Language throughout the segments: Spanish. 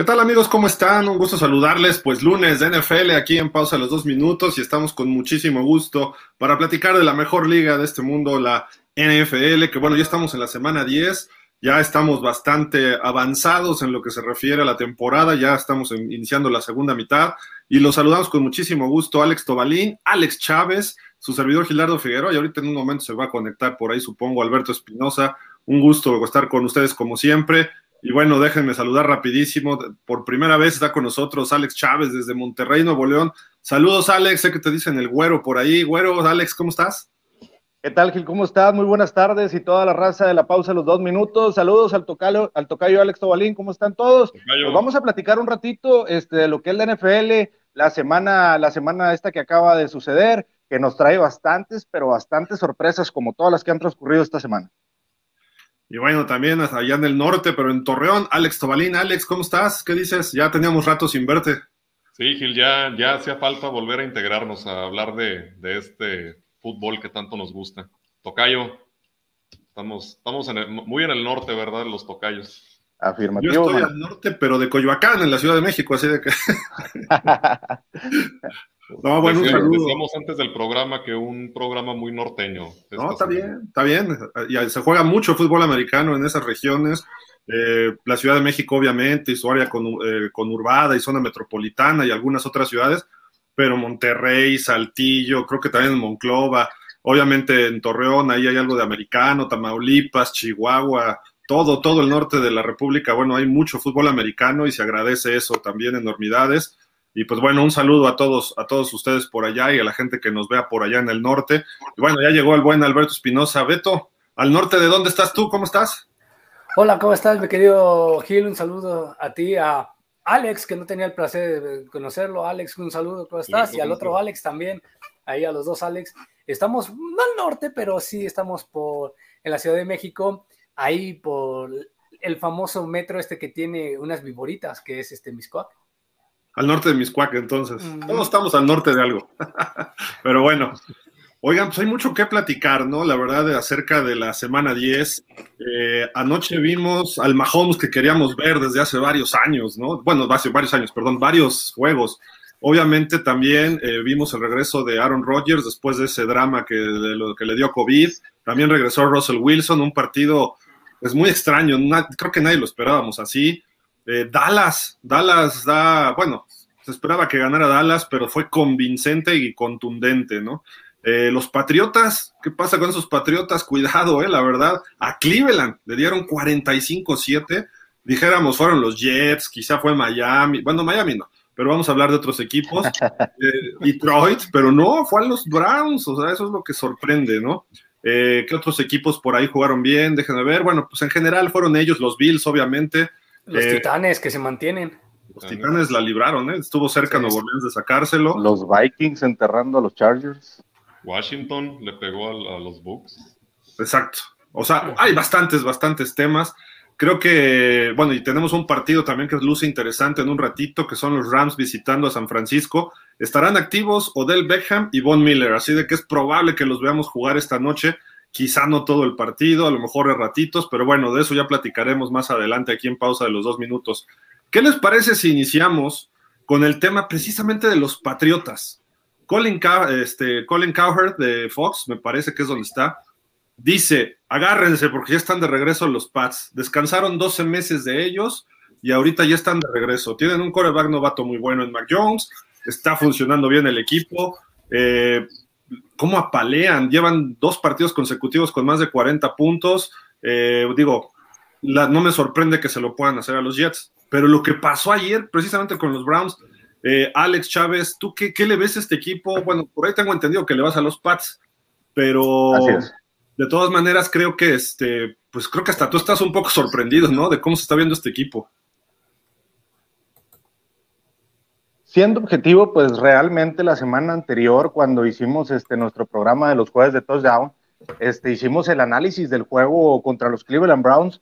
¿Qué tal amigos? ¿Cómo están? Un gusto saludarles. Pues lunes de NFL aquí en pausa los dos minutos y estamos con muchísimo gusto para platicar de la mejor liga de este mundo, la NFL, que bueno, ya estamos en la semana 10, ya estamos bastante avanzados en lo que se refiere a la temporada, ya estamos iniciando la segunda mitad y los saludamos con muchísimo gusto Alex Tobalín, Alex Chávez, su servidor Gilardo Figueroa y ahorita en un momento se va a conectar por ahí, supongo, Alberto Espinosa. Un gusto estar con ustedes como siempre. Y bueno, déjenme saludar rapidísimo. Por primera vez está con nosotros Alex Chávez desde Monterrey, Nuevo León. Saludos, Alex. Sé que te dicen el güero por ahí. Güero, Alex, ¿cómo estás? ¿Qué tal, Gil? ¿Cómo estás? Muy buenas tardes y toda la raza de la pausa los dos minutos. Saludos al tocayo, al tocayo Alex Tobalín. ¿Cómo están todos? Pues vamos a platicar un ratito este, de lo que es la NFL, la semana, la semana esta que acaba de suceder, que nos trae bastantes, pero bastantes sorpresas, como todas las que han transcurrido esta semana. Y bueno, también allá en el norte, pero en Torreón, Alex Tobalín. Alex, ¿cómo estás? ¿Qué dices? Ya teníamos rato sin verte. Sí, Gil, ya, ya hacía falta volver a integrarnos, a hablar de, este fútbol que tanto nos gusta. Tocayo, estamos, estamos muy en el norte, ¿verdad? Los tocayos. Afirmativo. Yo estoy al norte, pero de Coyoacán, en la Ciudad de México, así de que. No, bueno, un saludo. Decíamos antes del programa que un programa muy norteño. No, está bien, está bien. Y se juega mucho fútbol americano en esas regiones. Eh, la Ciudad de México, obviamente, y su área con, eh, conurbada y zona metropolitana y algunas otras ciudades, pero Monterrey, Saltillo, creo que también en Monclova, obviamente en Torreón, ahí hay algo de americano, Tamaulipas, Chihuahua, todo, todo el norte de la República, bueno, hay mucho fútbol americano y se agradece eso también enormidades. Y pues bueno, un saludo a todos, a todos ustedes por allá y a la gente que nos vea por allá en el norte. Y bueno, ya llegó el buen Alberto Espinosa. Beto, al norte de dónde estás tú, ¿cómo estás? Hola, ¿cómo estás, mi querido Gil? Un saludo a ti, a Alex, que no tenía el placer de conocerlo. Alex, un saludo, ¿cómo estás? Y al otro Alex también, ahí a los dos Alex. Estamos no al norte, pero sí estamos por en la Ciudad de México, ahí por el famoso metro este que tiene unas viboritas, que es este Miscoac. Al norte de Miscuac, entonces. Todos estamos al norte de algo. Pero bueno, oigan, pues hay mucho que platicar, ¿no? La verdad, acerca de la semana 10. Eh, anoche vimos al Mahomes que queríamos ver desde hace varios años, ¿no? Bueno, hace varios años, perdón, varios juegos. Obviamente también eh, vimos el regreso de Aaron Rodgers después de ese drama que, de lo que le dio COVID. También regresó Russell Wilson, un partido es pues, muy extraño, creo que nadie lo esperábamos así. Eh, Dallas, Dallas da, bueno, se esperaba que ganara Dallas, pero fue convincente y contundente, ¿no? Eh, los Patriotas, ¿qué pasa con esos Patriotas? Cuidado, eh, la verdad. A Cleveland le dieron 45-7. Dijéramos, fueron los Jets, quizá fue Miami. Bueno, Miami no, pero vamos a hablar de otros equipos. Detroit, pero no, fue a los Browns, o sea, eso es lo que sorprende, ¿no? ¿Qué otros equipos por ahí jugaron bien? Déjenme ver. Bueno, pues en general fueron ellos, los Bills, obviamente. Los eh, Titanes que se mantienen. Los Titanes la libraron, ¿eh? Estuvo cerca Nuevo Orleans de sacárselo. Los Vikings enterrando a los Chargers. Washington le pegó a, los Bucks. Exacto. O sea, hay bastantes, bastantes temas. Creo que, bueno, y tenemos un partido también que luce interesante en un ratito, que son los Rams visitando a San Francisco. Estarán activos Odell Beckham y Von Miller, así de que es probable que los veamos jugar esta noche quizá no todo el partido, a lo mejor de ratitos, pero bueno, de eso ya platicaremos más adelante aquí en pausa de los dos minutos. ¿Qué les parece si iniciamos con el tema precisamente de los Patriotas? Colin, este, Colin Cowherd de Fox, me parece que es donde está, dice, agárrense porque ya están de regreso los Pats. Descansaron 12 meses de ellos y ahorita ya están de regreso. Tienen un coreback novato muy bueno en Mac Jones, está funcionando bien el equipo. Eh, cómo apalean, llevan dos partidos consecutivos con más de 40 puntos. Eh, digo, no me sorprende que se lo puedan hacer a los Jets, pero lo que pasó ayer precisamente con los Browns, eh, Alex Chávez, ¿tú qué, le ves a este equipo? Bueno, por ahí tengo entendido que le vas a los Pats, pero de todas maneras creo que este, pues creo que hasta tú estás un poco sorprendido, ¿no? De cómo se está viendo este equipo. Siendo objetivo, pues realmente la semana anterior, cuando hicimos este, nuestro programa de los jueves de touchdown, este, hicimos el análisis del juego contra los Cleveland Browns.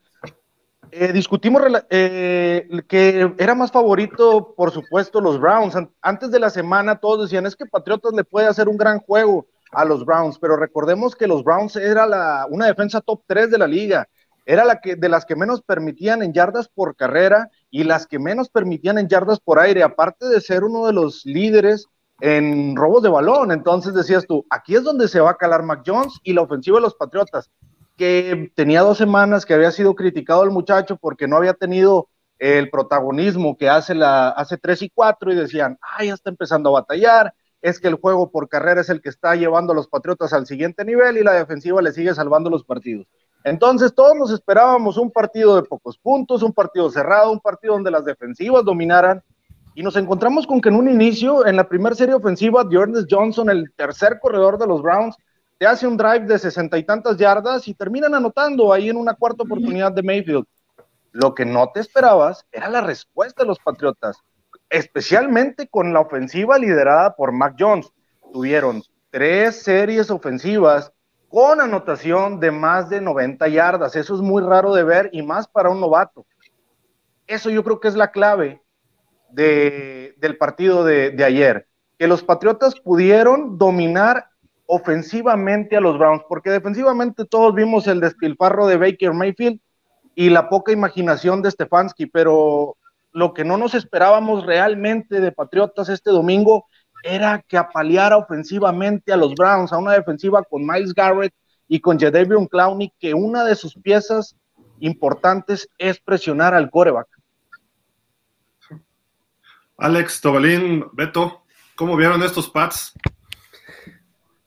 Eh, discutimos eh, que era más favorito, por supuesto, los Browns. Antes de la semana todos decían, es que Patriotas le puede hacer un gran juego a los Browns, pero recordemos que los Browns era la, una defensa top 3 de la liga. Era la que, de las que menos permitían en yardas por carrera y las que menos permitían en yardas por aire, aparte de ser uno de los líderes en robos de balón. Entonces decías tú, aquí es donde se va a calar Mac Jones y la ofensiva de los Patriotas, que tenía dos semanas que había sido criticado el muchacho porque no había tenido el protagonismo que hace, la, hace tres y cuatro y decían, ah, ya está empezando a batallar, es que el juego por carrera es el que está llevando a los Patriotas al siguiente nivel y la defensiva le sigue salvando los partidos. Entonces todos nos esperábamos un partido de pocos puntos, un partido cerrado, un partido donde las defensivas dominaran y nos encontramos con que en un inicio, en la primera serie ofensiva, Jordan Johnson, el tercer corredor de los Browns, te hace un drive de sesenta y tantas yardas y terminan anotando ahí en una cuarta oportunidad de Mayfield. Lo que no te esperabas era la respuesta de los Patriotas, especialmente con la ofensiva liderada por Mac Jones. Tuvieron tres series ofensivas con anotación de más de 90 yardas. Eso es muy raro de ver y más para un novato. Eso yo creo que es la clave del partido de, ayer, que los Patriotas pudieron dominar ofensivamente a los Browns, porque defensivamente todos vimos el despilfarro de Baker Mayfield y la poca imaginación de Stefanski, pero lo que no nos esperábamos realmente de Patriotas este domingo era que apaleara ofensivamente a los Browns, a una defensiva con Miles Garrett y con Jadavion Clowney, que una de sus piezas importantes es presionar al coreback. Alex, Tobalín, Beto, ¿cómo vieron estos pads?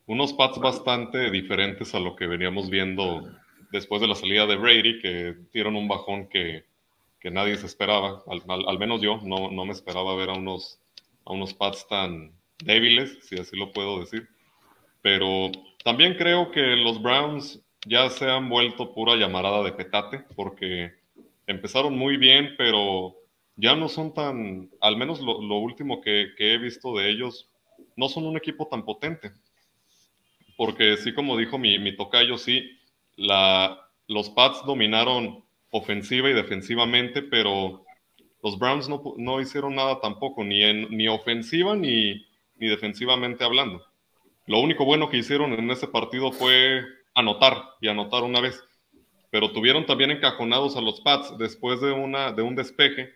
Unos pads bastante diferentes a lo que veníamos viendo después de la salida de Brady, que dieron un bajón que, nadie se esperaba, al, menos yo no, no me esperaba ver a unos, a unos pads tan, débiles, si así lo puedo decir. Pero también creo que los Browns ya se han vuelto pura llamarada de petate, porque empezaron muy bien, pero ya no son tan, al menos lo, último que, he visto de ellos, no son un equipo tan potente. Porque sí, como dijo mi, mi tocayo, sí, la, los Pats dominaron ofensiva y defensivamente, pero los Browns no, no hicieron nada tampoco, ni, en, ni ofensiva ni, ni defensivamente hablando. Lo único bueno que hicieron en ese partido fue anotar y anotar una vez, pero tuvieron también encajonados a los Pats después de, una, de un despeje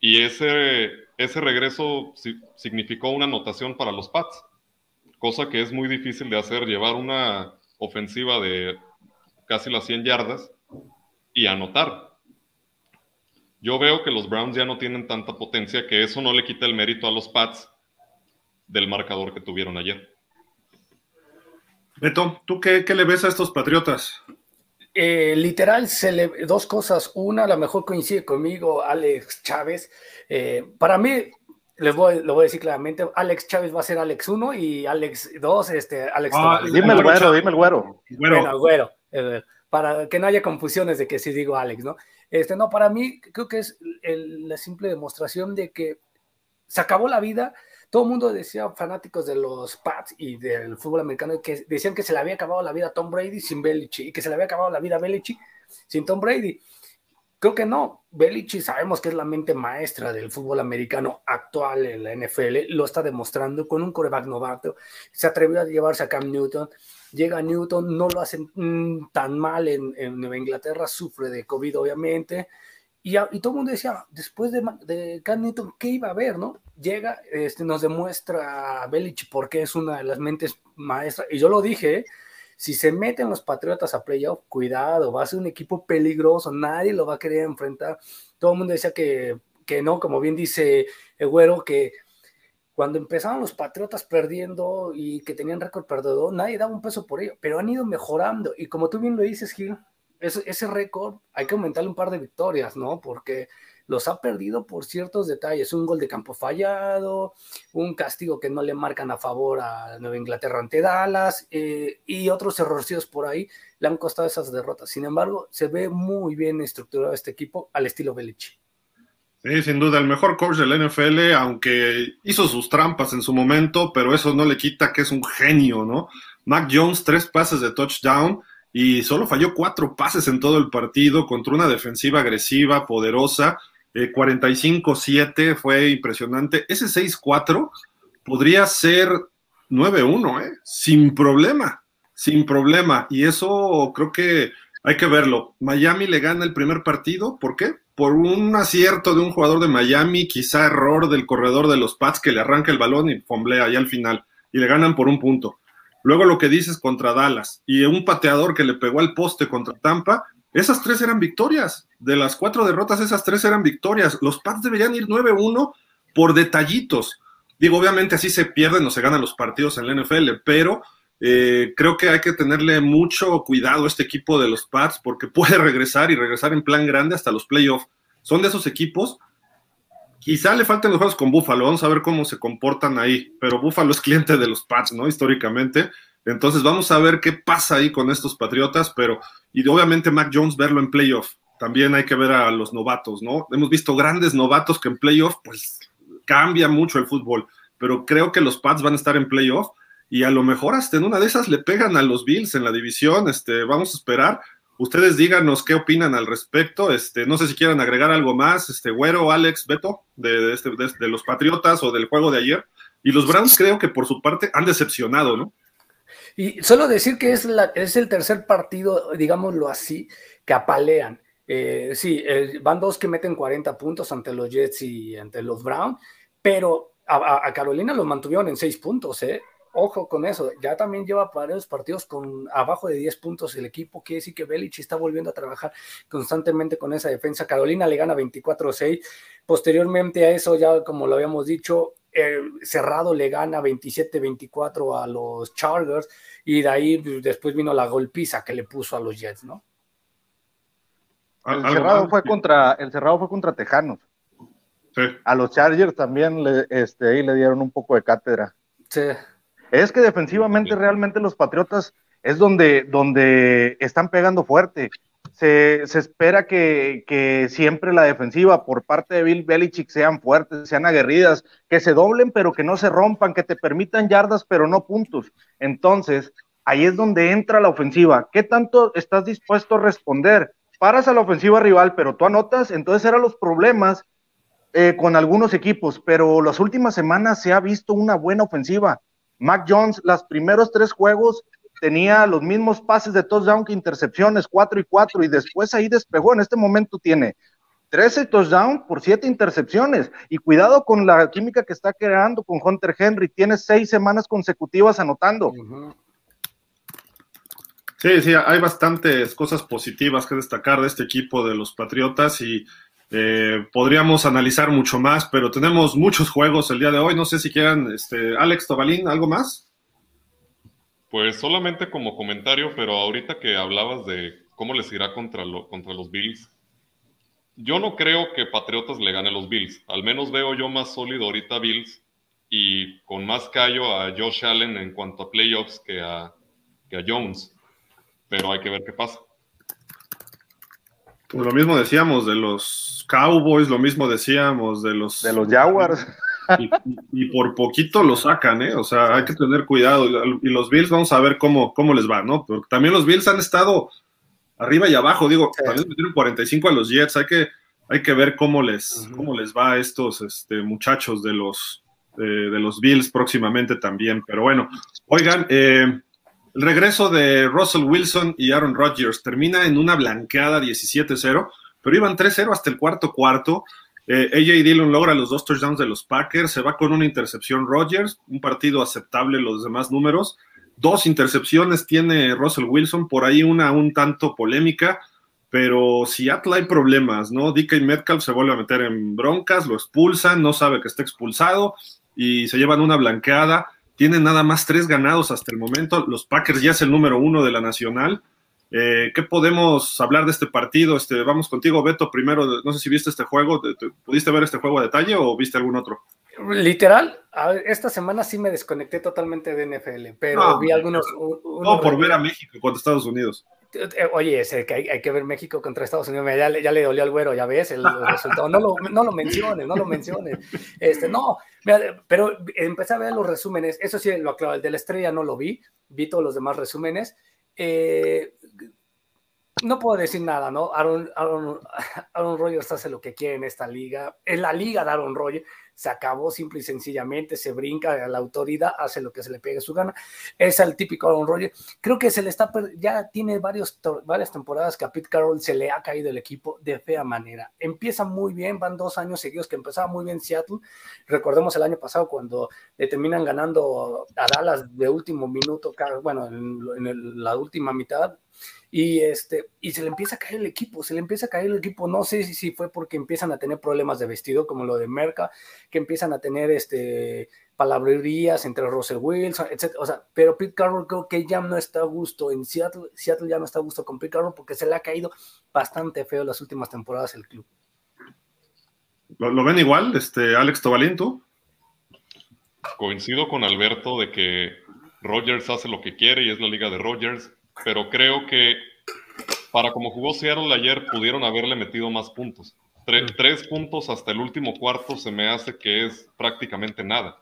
y ese, ese regreso significó una anotación para los Pats, cosa que es muy difícil de hacer, llevar una ofensiva de casi las 100 yardas y anotar. Yo veo que los Browns ya no tienen tanta potencia, que eso no le quita el mérito a los Pats del marcador que tuvieron ayer. Beto, ¿tú qué, le ves a estos Patriotas? Eh, literal, se le, dos cosas. Una, a lo mejor coincide conmigo, Alex Chávez. Eh, para mí, les voy, lo voy a decir claramente, Alex Chávez va a ser Alex 1 y Alex 2, este, Alex ah, Dime el güero, dime el güero. Bueno, güero. Eh, para que no haya confusiones de que si digo Alex, ¿no? Este, no, para mí creo que es la simple demostración de que se acabó la vida todo el mundo decía, fanáticos de los Pats y del fútbol americano, que decían que se le había acabado la vida a Tom Brady sin Belichick y que se le había acabado la vida a Belichick sin Tom Brady. Creo que no. Belichick sabemos que es la mente maestra del fútbol americano actual en la NFL. Lo está demostrando con un coreback novato. Se atrevió a llevarse a Cam Newton. Llega Newton, no lo hacen mm, tan mal en, en Nueva Inglaterra. Sufre de COVID, obviamente. Y, todo el mundo decía, después de, de Cam ¿qué iba a haber, no? Llega, este, nos demuestra Belich por qué es una de las mentes maestras. Y yo lo dije, ¿eh? si se meten los Patriotas a playoff, cuidado, va a ser un equipo peligroso, nadie lo va a querer enfrentar. Todo el mundo decía que, que no, como bien dice el güero, que cuando empezaron los Patriotas perdiendo y que tenían récord perdedor, nadie daba un peso por ello, pero han ido mejorando. Y como tú bien lo dices, Gil, ese, récord hay que aumentarle un par de victorias, ¿no? Porque los ha perdido por ciertos detalles, un gol de campo fallado, un castigo que no le marcan a favor a Nueva Inglaterra ante Dallas eh, y otros errorcitos por ahí le han costado esas derrotas. Sin embargo, se ve muy bien estructurado este equipo al estilo Belichick. Sí, sin duda, el mejor coach del NFL, aunque hizo sus trampas en su momento, pero eso no le quita que es un genio, ¿no? Mac Jones, tres pases de touchdown, y solo falló cuatro pases en todo el partido contra una defensiva agresiva, poderosa. 45-7 eh, fue impresionante. Ese 6-4 podría ser 9-1, ¿eh? sin problema, sin problema. Y eso creo que hay que verlo. Miami le gana el primer partido, ¿por qué? Por un acierto de un jugador de Miami, quizá error del corredor de los Pats que le arranca el balón y fomblea ahí al final, y le ganan por un punto. Luego lo que dices contra Dallas y un pateador que le pegó al poste contra Tampa, esas tres eran victorias. De las cuatro derrotas, esas tres eran victorias. Los Pats deberían ir 9-1 por detallitos. Digo, obviamente así se pierden o se ganan los partidos en la NFL, pero eh, creo que hay que tenerle mucho cuidado a este equipo de los Pats porque puede regresar y regresar en plan grande hasta los playoffs. Son de esos equipos. Quizá le falten los juegos con Buffalo, vamos a ver cómo se comportan ahí, pero Buffalo es cliente de los Pats, ¿no? Históricamente. Entonces vamos a ver qué pasa ahí con estos Patriotas, pero y obviamente Mac Jones verlo en playoff. También hay que ver a los novatos, ¿no? Hemos visto grandes novatos que en playoff pues cambia mucho el fútbol, pero creo que los Pats van a estar en playoff y a lo mejor hasta en una de esas le pegan a los Bills en la división, este, vamos a esperar. Ustedes díganos qué opinan al respecto, este, no sé si quieren agregar algo más, este, Güero, Alex, Beto, de, este, de, los Patriotas o del juego de ayer. Y los Browns creo que por su parte han decepcionado, ¿no? Y solo decir que es, la, es el tercer partido, digámoslo así, que apalean. Eh, sí, eh, van dos que meten 40 puntos ante los Jets y ante los Browns, pero a, a Carolina los mantuvieron en 6 puntos, ¿eh? Ojo con eso, ya también lleva varios partidos con abajo de 10 puntos el equipo, quiere decir que Belichick está volviendo a trabajar constantemente con esa defensa. Carolina le gana 24-6. Posteriormente a eso, ya como lo habíamos dicho, Cerrado le gana 27-24 a los Chargers y de ahí pues, después vino la golpiza que le puso a los Jets, ¿no? El cerrado fue contra el cerrado fue contra Tejanos. A los Chargers también le, este, ahí le dieron un poco de cátedra. Sí. Es que defensivamente realmente los Patriotas es donde, donde están pegando fuerte. Se, espera que, siempre la defensiva por parte de Bill Belichick sean fuertes, sean aguerridas, que se doblen pero que no se rompan, que te permitan yardas pero no puntos. Entonces, ahí es donde entra la ofensiva. ¿Qué tanto estás dispuesto a responder? Paras a la ofensiva rival, pero tú anotas, entonces eran los problemas eh, con algunos equipos, pero las últimas semanas se ha visto una buena ofensiva. Mac Jones, los primeros tres juegos tenía los mismos pases de touchdown que intercepciones, cuatro y cuatro, y después ahí despegó. En este momento tiene 13 touchdowns por siete intercepciones. Y cuidado con la química que está creando con Hunter Henry. Tiene seis semanas consecutivas anotando. Sí, sí, hay bastantes cosas positivas que destacar de este equipo de los Patriotas y eh, podríamos analizar mucho más, pero tenemos muchos juegos el día de hoy. No sé si quieran, este, Alex Tobalín, ¿algo más? Pues solamente como comentario, pero ahorita que hablabas de cómo les irá contra, contra los Bills, yo no creo que Patriotas le gane a los Bills. Al menos veo yo más sólido ahorita Bills y con más callo a Josh Allen en cuanto a playoffs que a, que a Jones. Pero hay que ver qué pasa. Pues lo mismo decíamos de los Cowboys, lo mismo decíamos de los... De los Jaguars. Y, por poquito lo sacan, ¿eh? O sea, hay que tener cuidado. Y los Bills, vamos a ver cómo, cómo les va, ¿no? Porque también los Bills han estado arriba y abajo. Digo, también metieron 45 a los Jets. Hay que, hay que ver cómo les, cómo les va a estos este, muchachos de los, de los Bills próximamente también. Pero bueno, oigan, eh, el regreso de Russell Wilson y Aaron Rodgers termina en una blanqueada 17-0, pero iban 3-0 hasta el cuarto cuarto. Eh, AJ Dillon logra los dos touchdowns de los Packers, se va con una intercepción Rodgers, un partido aceptable los demás números. Dos intercepciones tiene Russell Wilson, por ahí una un tanto polémica, pero si Seattle hay problemas, ¿no? DK Metcalf se vuelve a meter en broncas, lo expulsan, no sabe que está expulsado y se llevan una blanqueada tienen nada más tres ganados hasta el momento. Los Packers ya es el número uno de la nacional. Eh, ¿Qué podemos hablar de este partido? Este, vamos contigo, Beto. Primero, no sé si viste este juego. ¿Pudiste ver este juego a detalle o viste algún otro? Literal, esta semana sí me desconecté totalmente de NFL, pero vi algunos. no, por ver a México contra Estados Unidos. Eh, oye, que hay, que ver México contra Estados Unidos, ya, le dolió al güero, ya ves el, resultado. No lo, menciones, no lo menciones. Este, no, pero empecé a ver los resúmenes. Eso sí, lo aclaro, el de la estrella no lo vi, vi todos los demás resúmenes. Eh, no puedo decir nada, ¿no? Aaron, Aaron, Aaron Rodgers hace lo que quiere en esta liga. Es la liga de Aaron Rodgers. Se acabó simple y sencillamente, se brinca a la autoridad, hace lo que se le pegue su gana. Es el típico Aaron Rodgers. Creo que se le está, ya tiene varios, varias temporadas que a Pete Carroll se le ha caído el equipo de fea manera. Empieza muy bien, van dos años seguidos que empezaba muy bien Seattle. Recordemos el año pasado cuando terminan ganando a Dallas de último minuto, bueno, en, la última mitad, y este y se le empieza a caer el equipo, se le empieza a caer el equipo, no sé si, si fue porque empiezan a tener problemas de vestido como lo de Merca, que empiezan a tener este palabrerías entre Russell Wilson, etc. O sea, pero Pete Carroll creo que ya no está a gusto en Seattle, Seattle ya no está a gusto con Pete Carroll porque se le ha caído bastante feo las últimas temporadas el club. ¿Lo, ven igual, este Alex Tobalín, Coincido con Alberto de que Rogers hace lo que quiere y es la liga de Rogers, pero creo que para como jugó Seattle ayer pudieron haberle metido más puntos. tres puntos hasta el último cuarto se me hace que es prácticamente nada.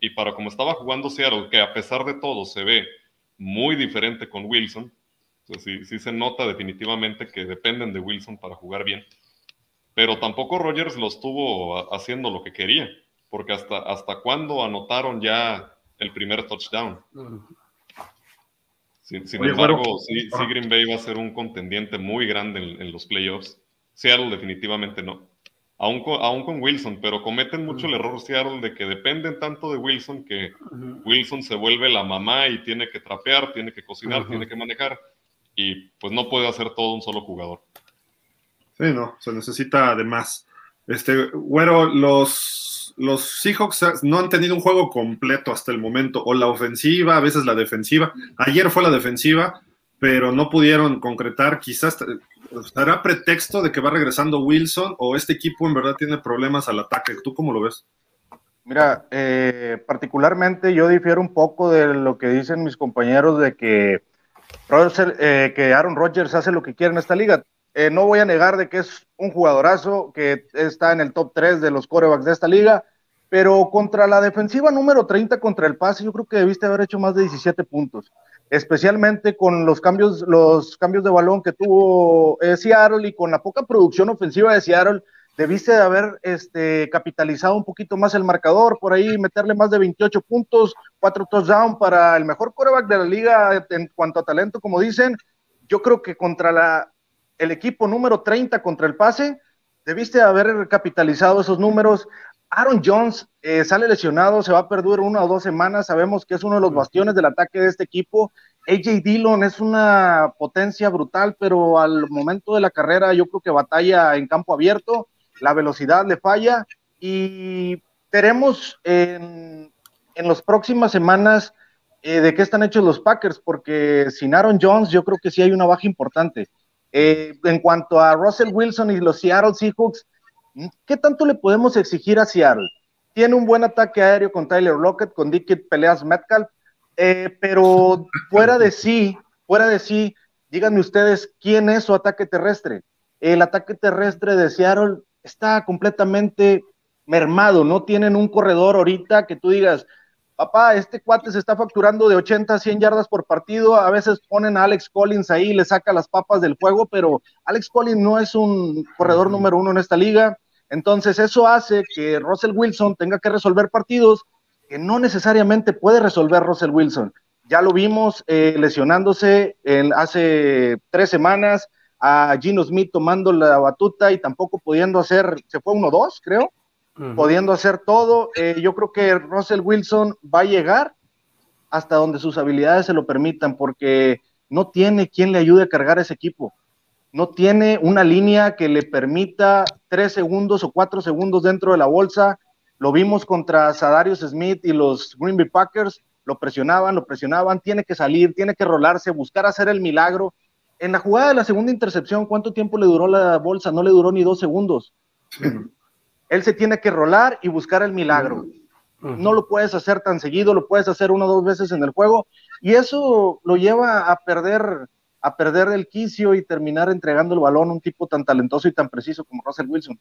Y, para como estaba jugando Seattle, que a pesar de todo se ve muy diferente con Wilson, sí, sí se nota definitivamente que dependen de Wilson para jugar bien. Pero tampoco Rogers lo estuvo haciendo lo que quería, porque hasta, hasta cuándo anotaron ya el primer touchdown. Sin, embargo, sí, Green Bay va a ser un contendiente muy grande en, los playoffs. Seattle definitivamente no. Aún con, con, Wilson, pero cometen mucho el error Seattle de que dependen tanto de Wilson que Wilson se vuelve la mamá y tiene que trapear, tiene que cocinar, tiene que manejar y pues no puede hacer todo un solo jugador. Sí, no, se necesita de más. Este, güero, los los Seahawks no han tenido un juego completo hasta el momento, o la ofensiva, a veces la defensiva. Ayer fue la defensiva, pero no pudieron concretar. Quizás será pretexto de que va regresando Wilson o este equipo en verdad tiene problemas al ataque. ¿Tú cómo lo ves? Mira, eh, particularmente yo difiero un poco de lo que dicen mis compañeros de que, eh, que Aaron Rodgers hace lo que quiere en esta liga. Eh, no voy a negar de que es un jugadorazo que está en el top 3 de los corebacks de esta liga, pero contra la defensiva número 30 contra el pase, yo creo que debiste haber hecho más de 17 puntos, especialmente con los cambios, los cambios de balón que tuvo eh, Seattle y con la poca producción ofensiva de Seattle, debiste de haber este, capitalizado un poquito más el marcador, por ahí meterle más de 28 puntos, cuatro touchdowns para el mejor coreback de la liga en cuanto a talento, como dicen. Yo creo que contra la el equipo número 30 contra el pase, debiste haber capitalizado esos números. Aaron Jones eh, sale lesionado, se va a perder una o dos semanas, sabemos que es uno de los bastiones del ataque de este equipo. AJ Dillon es una potencia brutal, pero al momento de la carrera yo creo que batalla en campo abierto, la velocidad le falla y veremos en, en las próximas semanas eh, de qué están hechos los Packers, porque sin Aaron Jones yo creo que sí hay una baja importante. Eh, en cuanto a Russell Wilson y los Seattle Seahawks, ¿qué tanto le podemos exigir a Seattle? Tiene un buen ataque aéreo con Tyler Lockett, con Dickett Peleas Metcalf, eh, pero fuera de sí, fuera de sí, díganme ustedes quién es su ataque terrestre. El ataque terrestre de Seattle está completamente mermado, no tienen un corredor ahorita que tú digas, papá, este cuate se está facturando de 80 a 100 yardas por partido, a veces ponen a Alex Collins ahí y le saca las papas del juego, pero Alex Collins no es un corredor número uno en esta liga, entonces eso hace que Russell Wilson tenga que resolver partidos que no necesariamente puede resolver Russell Wilson. Ya lo vimos eh, lesionándose en, hace tres semanas, a Gino Smith tomando la batuta y tampoco pudiendo hacer, se fue 1-2, creo, pudiendo hacer todo. Eh, yo creo que Russell Wilson va a llegar hasta donde sus habilidades se lo permitan, porque no tiene quien le ayude a cargar ese equipo. No tiene una línea que le permita tres segundos o cuatro segundos dentro de la bolsa. Lo vimos contra Sadarius Smith y los Green Bay Packers. Lo presionaban, lo presionaban. Tiene que salir, tiene que rolarse, buscar hacer el milagro. En la jugada de la segunda intercepción, ¿cuánto tiempo le duró la bolsa? No le duró ni dos segundos. Él se tiene que rolar y buscar el milagro. No lo puedes hacer tan seguido, lo puedes hacer una o dos veces en el juego y eso lo lleva a perder a perder el quicio y terminar entregando el balón a un tipo tan talentoso y tan preciso como Russell Wilson.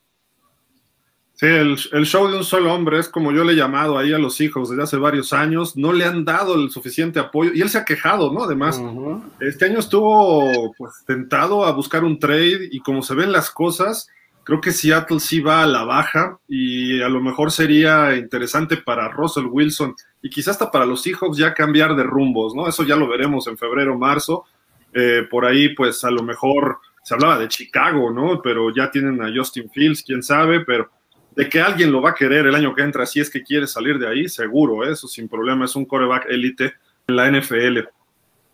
Sí, el, show de un solo hombre es como yo le he llamado ahí a los hijos desde hace varios años, no le han dado el suficiente apoyo y él se ha quejado, ¿no? Además, este año estuvo pues tentado a buscar un trade y como se ven las cosas, Creo que Seattle sí va a la baja y a lo mejor sería interesante para Russell Wilson y quizás hasta para los Seahawks ya cambiar de rumbos, ¿no? Eso ya lo veremos en febrero, marzo. Eh, por ahí, pues a lo mejor se hablaba de Chicago, ¿no? Pero ya tienen a Justin Fields, quién sabe, pero de que alguien lo va a querer el año que entra, si es que quiere salir de ahí, seguro, ¿eh? eso sin problema, es un coreback élite en la NFL.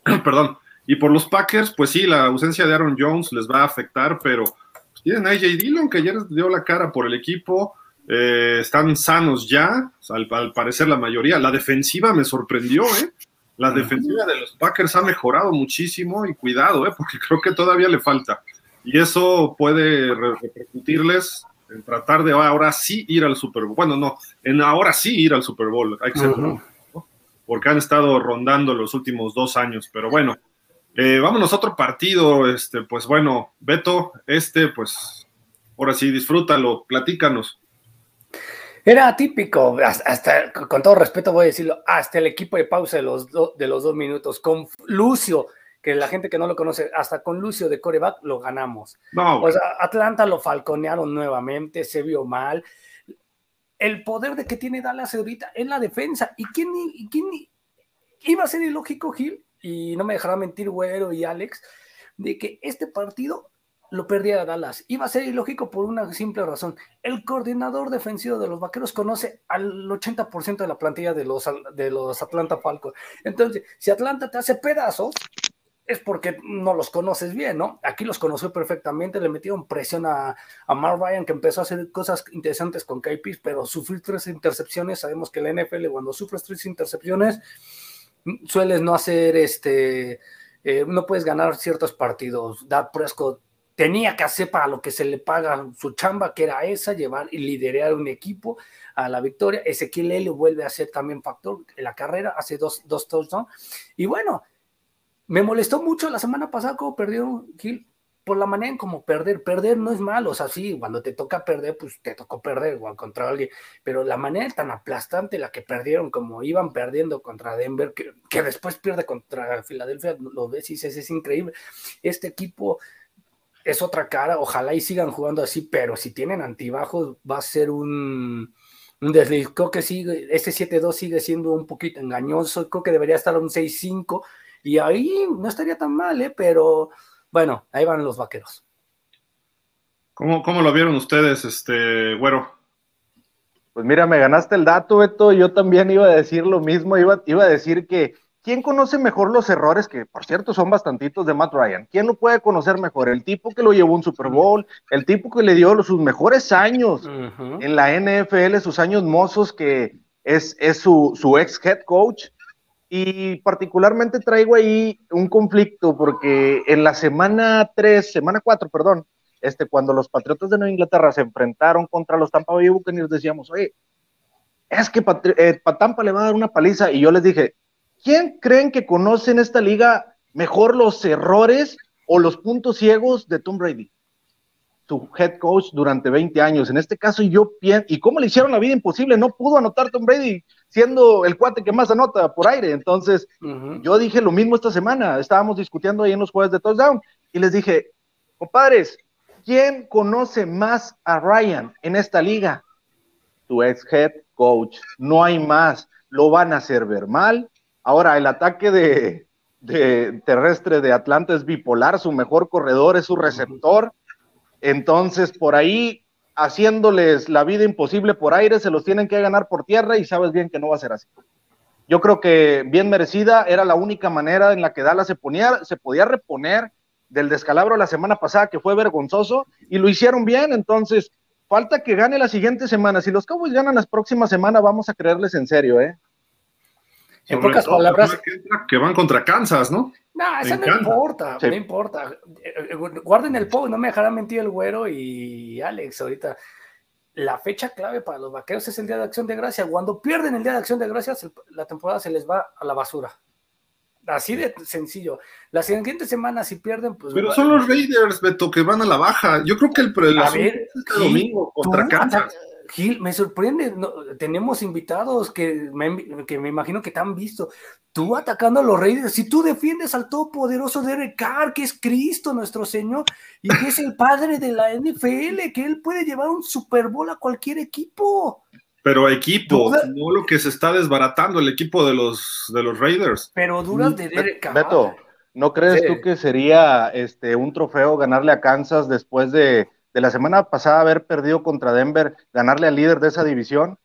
Perdón. Y por los Packers, pues sí, la ausencia de Aaron Jones les va a afectar, pero tienen a AJ Dillon, que ayer dio la cara por el equipo. Eh, están sanos ya, al, parecer la mayoría. La defensiva me sorprendió, ¿eh? La defensiva de los Packers ha mejorado muchísimo y cuidado, ¿eh? Porque creo que todavía le falta. Y eso puede repercutirles en tratar de ahora sí ir al Super Bowl. Bueno, no, en ahora sí ir al Super Bowl. Hay que ser porque han estado rondando los últimos dos años. Pero bueno, eh, vámonos a otro partido, este, pues bueno, Beto, este, pues, ahora sí, disfrútalo, platícanos. Era típico, hasta, con todo respeto voy a decirlo, hasta el equipo de pausa de los, de los dos minutos, con Lucio, que la gente que no lo conoce, hasta con Lucio de coreback lo ganamos. No, pues Atlanta lo falconearon nuevamente, se vio mal. El poder de que tiene Dallas ahorita es la defensa. ¿Y quién, y quién iba a ser ilógico, Gil? Y no me dejará mentir Güero y Alex, de que este partido lo perdía Dallas. Iba a ser ilógico por una simple razón. El coordinador defensivo de los Vaqueros conoce al 80% de la plantilla de los, de los Atlanta Falcons. Entonces, si Atlanta te hace pedazos, es porque no los conoces bien, ¿no? Aquí los conoció perfectamente, le metieron presión a, a Mark Ryan, que empezó a hacer cosas interesantes con KP, pero sufrir tres intercepciones, sabemos que la NFL cuando sufres tres intercepciones, sueles no hacer este, eh, no puedes ganar ciertos partidos. Dad Prescott tenía que hacer para lo que se le paga su chamba, que era esa, llevar y liderar un equipo a la victoria. Ezequiel L vuelve a ser también factor en la carrera, hace dos, dos touchdowns. Y bueno, me molestó mucho la semana pasada como perdió Gil por la manera en como perder, perder no es malo, o sea, sí, cuando te toca perder, pues te tocó perder igual contra alguien, pero la manera tan aplastante la que perdieron, como iban perdiendo contra Denver, que, que después pierde contra Filadelfia, lo ves y dices, es increíble. Este equipo es otra cara, ojalá y sigan jugando así, pero si tienen antibajos va a ser un, un desliz. Creo que sigue, este 7-2 sigue siendo un poquito engañoso, creo que debería estar un 6-5 y ahí no estaría tan mal, ¿eh? pero bueno, ahí van los vaqueros. ¿Cómo, cómo lo vieron ustedes, este güero? Pues mira, me ganaste el dato, Beto. Yo también iba a decir lo mismo. Iba, iba a decir que ¿quién conoce mejor los errores, que por cierto son bastantitos de Matt Ryan? ¿Quién lo puede conocer mejor? El tipo que lo llevó a un Super Bowl, el tipo que le dio sus mejores años en la NFL, sus años mozos, que es, es su, su, ex head coach. Y particularmente traigo ahí un conflicto porque en la semana 3, semana 4, perdón, este, cuando los Patriotas de Nueva Inglaterra se enfrentaron contra los Tampa Bay Buccaneers, decíamos, oye, es que eh, Tampa le va a dar una paliza. Y yo les dije, ¿quién creen que conoce en esta liga mejor los errores o los puntos ciegos de Tom Brady? Su head coach durante 20 años. En este caso, yo pienso, ¿y cómo le hicieron la vida imposible? No pudo anotar Tom Brady siendo el cuate que más anota por aire. Entonces, yo dije lo mismo esta semana. Estábamos discutiendo ahí en los jueves de touchdown y les dije, compadres, ¿quién conoce más a Ryan en esta liga? Tu ex head coach. No hay más. Lo van a hacer ver mal. Ahora, el ataque de, terrestre de Atlanta es bipolar. Su mejor corredor es su receptor. Entonces, por ahí haciéndoles la vida imposible por aire, se los tienen que ganar por tierra y sabes bien que no va a ser así. Yo creo que bien merecida era la única manera en la que Dallas se, ponía, se podía reponer del descalabro la semana pasada, que fue vergonzoso, y lo hicieron bien, entonces falta que gane la siguiente semana. Si los Cowboys ganan la próxima semana, vamos a creerles en serio, ¿eh? En pocas palabras. Que, van contra Kansas, ¿no? No, eso no importa, no importa. Guarden el post, no me dejarán mentir el güero y Alex ahorita. La fecha clave para los vaqueros es el Día de Acción de Gracia. Cuando pierden el Día de Acción de Gracias, la temporada se les va a la basura. Así de sencillo. La siguiente semana, si pierden, pues. Pero son los Raiders, Beto, que van a la baja. Yo creo que el, el, a ver, domingo contra Kansas Gil, me sorprende, tenemos invitados que me, que me imagino que te han visto. Tú atacando a los Raiders, si tú defiendes al todopoderoso Derek Carr, que es Cristo nuestro Señor, y que es el padre de la NFL, que él puede llevar un Super Bowl a cualquier equipo. Pero equipo, no lo que se está desbaratando el equipo de los, de los Raiders. Pero duras de Derek Carr. Beto, ¿no crees tú que sería este, un trofeo ganarle a Kansas después de de la semana pasada haber perdido contra Denver, ganarle al líder de esa división?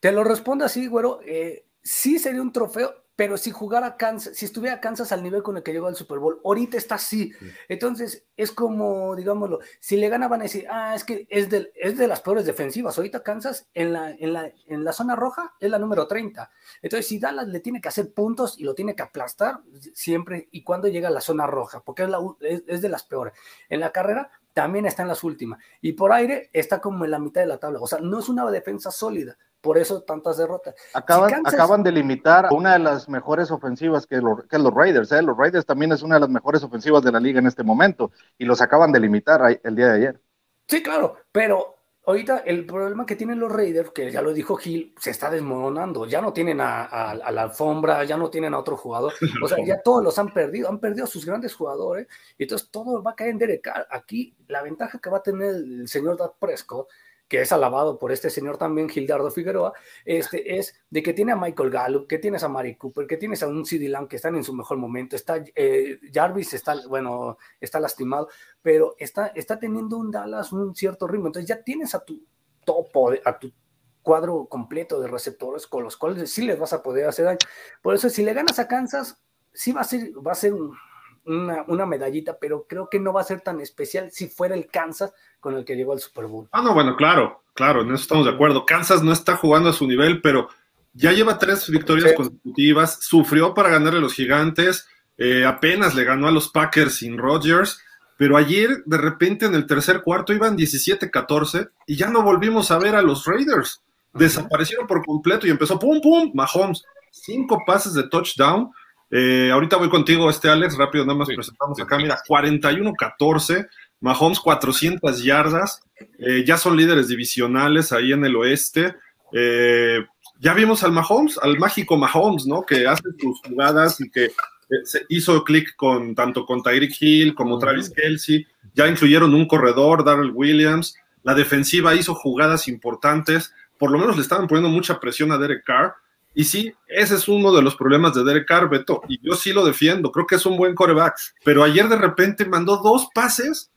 Te lo respondo así, güero. Eh, sí sería un trofeo, pero si jugara Kansas, si estuviera Kansas al nivel con el que llegó al Super Bowl, ahorita está así. Entonces, es como, digámoslo, si le gana van a decir, ah, es que es de, es de las peores defensivas. Ahorita Kansas en la, en, la, en la zona roja es la número 30. Entonces, si Dallas le tiene que hacer puntos y lo tiene que aplastar siempre y cuando llega a la zona roja, porque es, la, es de las peores. En la carrera también está en las últimas. Y por aire está como en la mitad de la tabla. O sea, no es una defensa sólida. Por eso tantas derrotas. Acaban, acaban de limitar una de las mejores ofensivas que, los Raiders. ¿eh? Los Raiders también es una de las mejores ofensivas de la liga en este momento. Y los acaban de limitar el día de ayer. Sí, claro. Pero ahorita el problema que tienen los Raiders, que ya lo dijo Gil, se está desmoronando. Ya no tienen a, la alfombra, ya no tienen a otro jugador. O sea, ya todos los han perdido, han perdido a sus grandes jugadores. Y entonces todo va a caer en Derek Aquí la ventaja que va a tener el señor Dad Prescott que es alabado por este señor también, Gildardo Figueroa, este, es de que tiene a Michael Gallup, que tienes a Mari Cooper, que tienes a un CD Lamb que están en su mejor momento, está eh, Jarvis, está, bueno, está lastimado, pero está, está teniendo un Dallas un cierto ritmo, entonces ya tienes a tu topo, a tu cuadro completo de receptores con los cuales sí les vas a poder hacer daño. Por eso, si le ganas a Kansas, sí va a ser, va a ser una, una medallita, pero creo que no va a ser tan especial si fuera el Kansas con el que llegó al Super Bowl. Ah, no, bueno, claro, claro, en eso estamos de acuerdo. Kansas no está jugando a su nivel, pero ya lleva tres victorias consecutivas, sufrió para ganarle a los gigantes, eh, apenas le ganó a los Packers sin Rodgers, pero ayer de repente en el tercer cuarto iban 17-14 y ya no volvimos a ver a los Raiders. Desaparecieron por completo y empezó pum, pum, Mahomes, cinco pases de touchdown. Eh, ahorita voy contigo, este Alex, rápido, nada más presentamos acá. Mira, 41-14, Mahomes 400 yardas, eh, ya son líderes divisionales ahí en el oeste. Eh, ya vimos al Mahomes, al mágico Mahomes, ¿no? Que hace sus jugadas y que se hizo clic con tanto con Tyreek Hill como Travis Kelsey. Ya incluyeron un corredor, Darrell Williams. La defensiva hizo jugadas importantes. Por lo menos le estaban poniendo mucha presión a Derek Carr. Y sí, ese es uno de los problemas de Derek Carr, Beto. Y yo sí lo defiendo. Creo que es un buen coreback. Pero ayer de repente mandó dos pases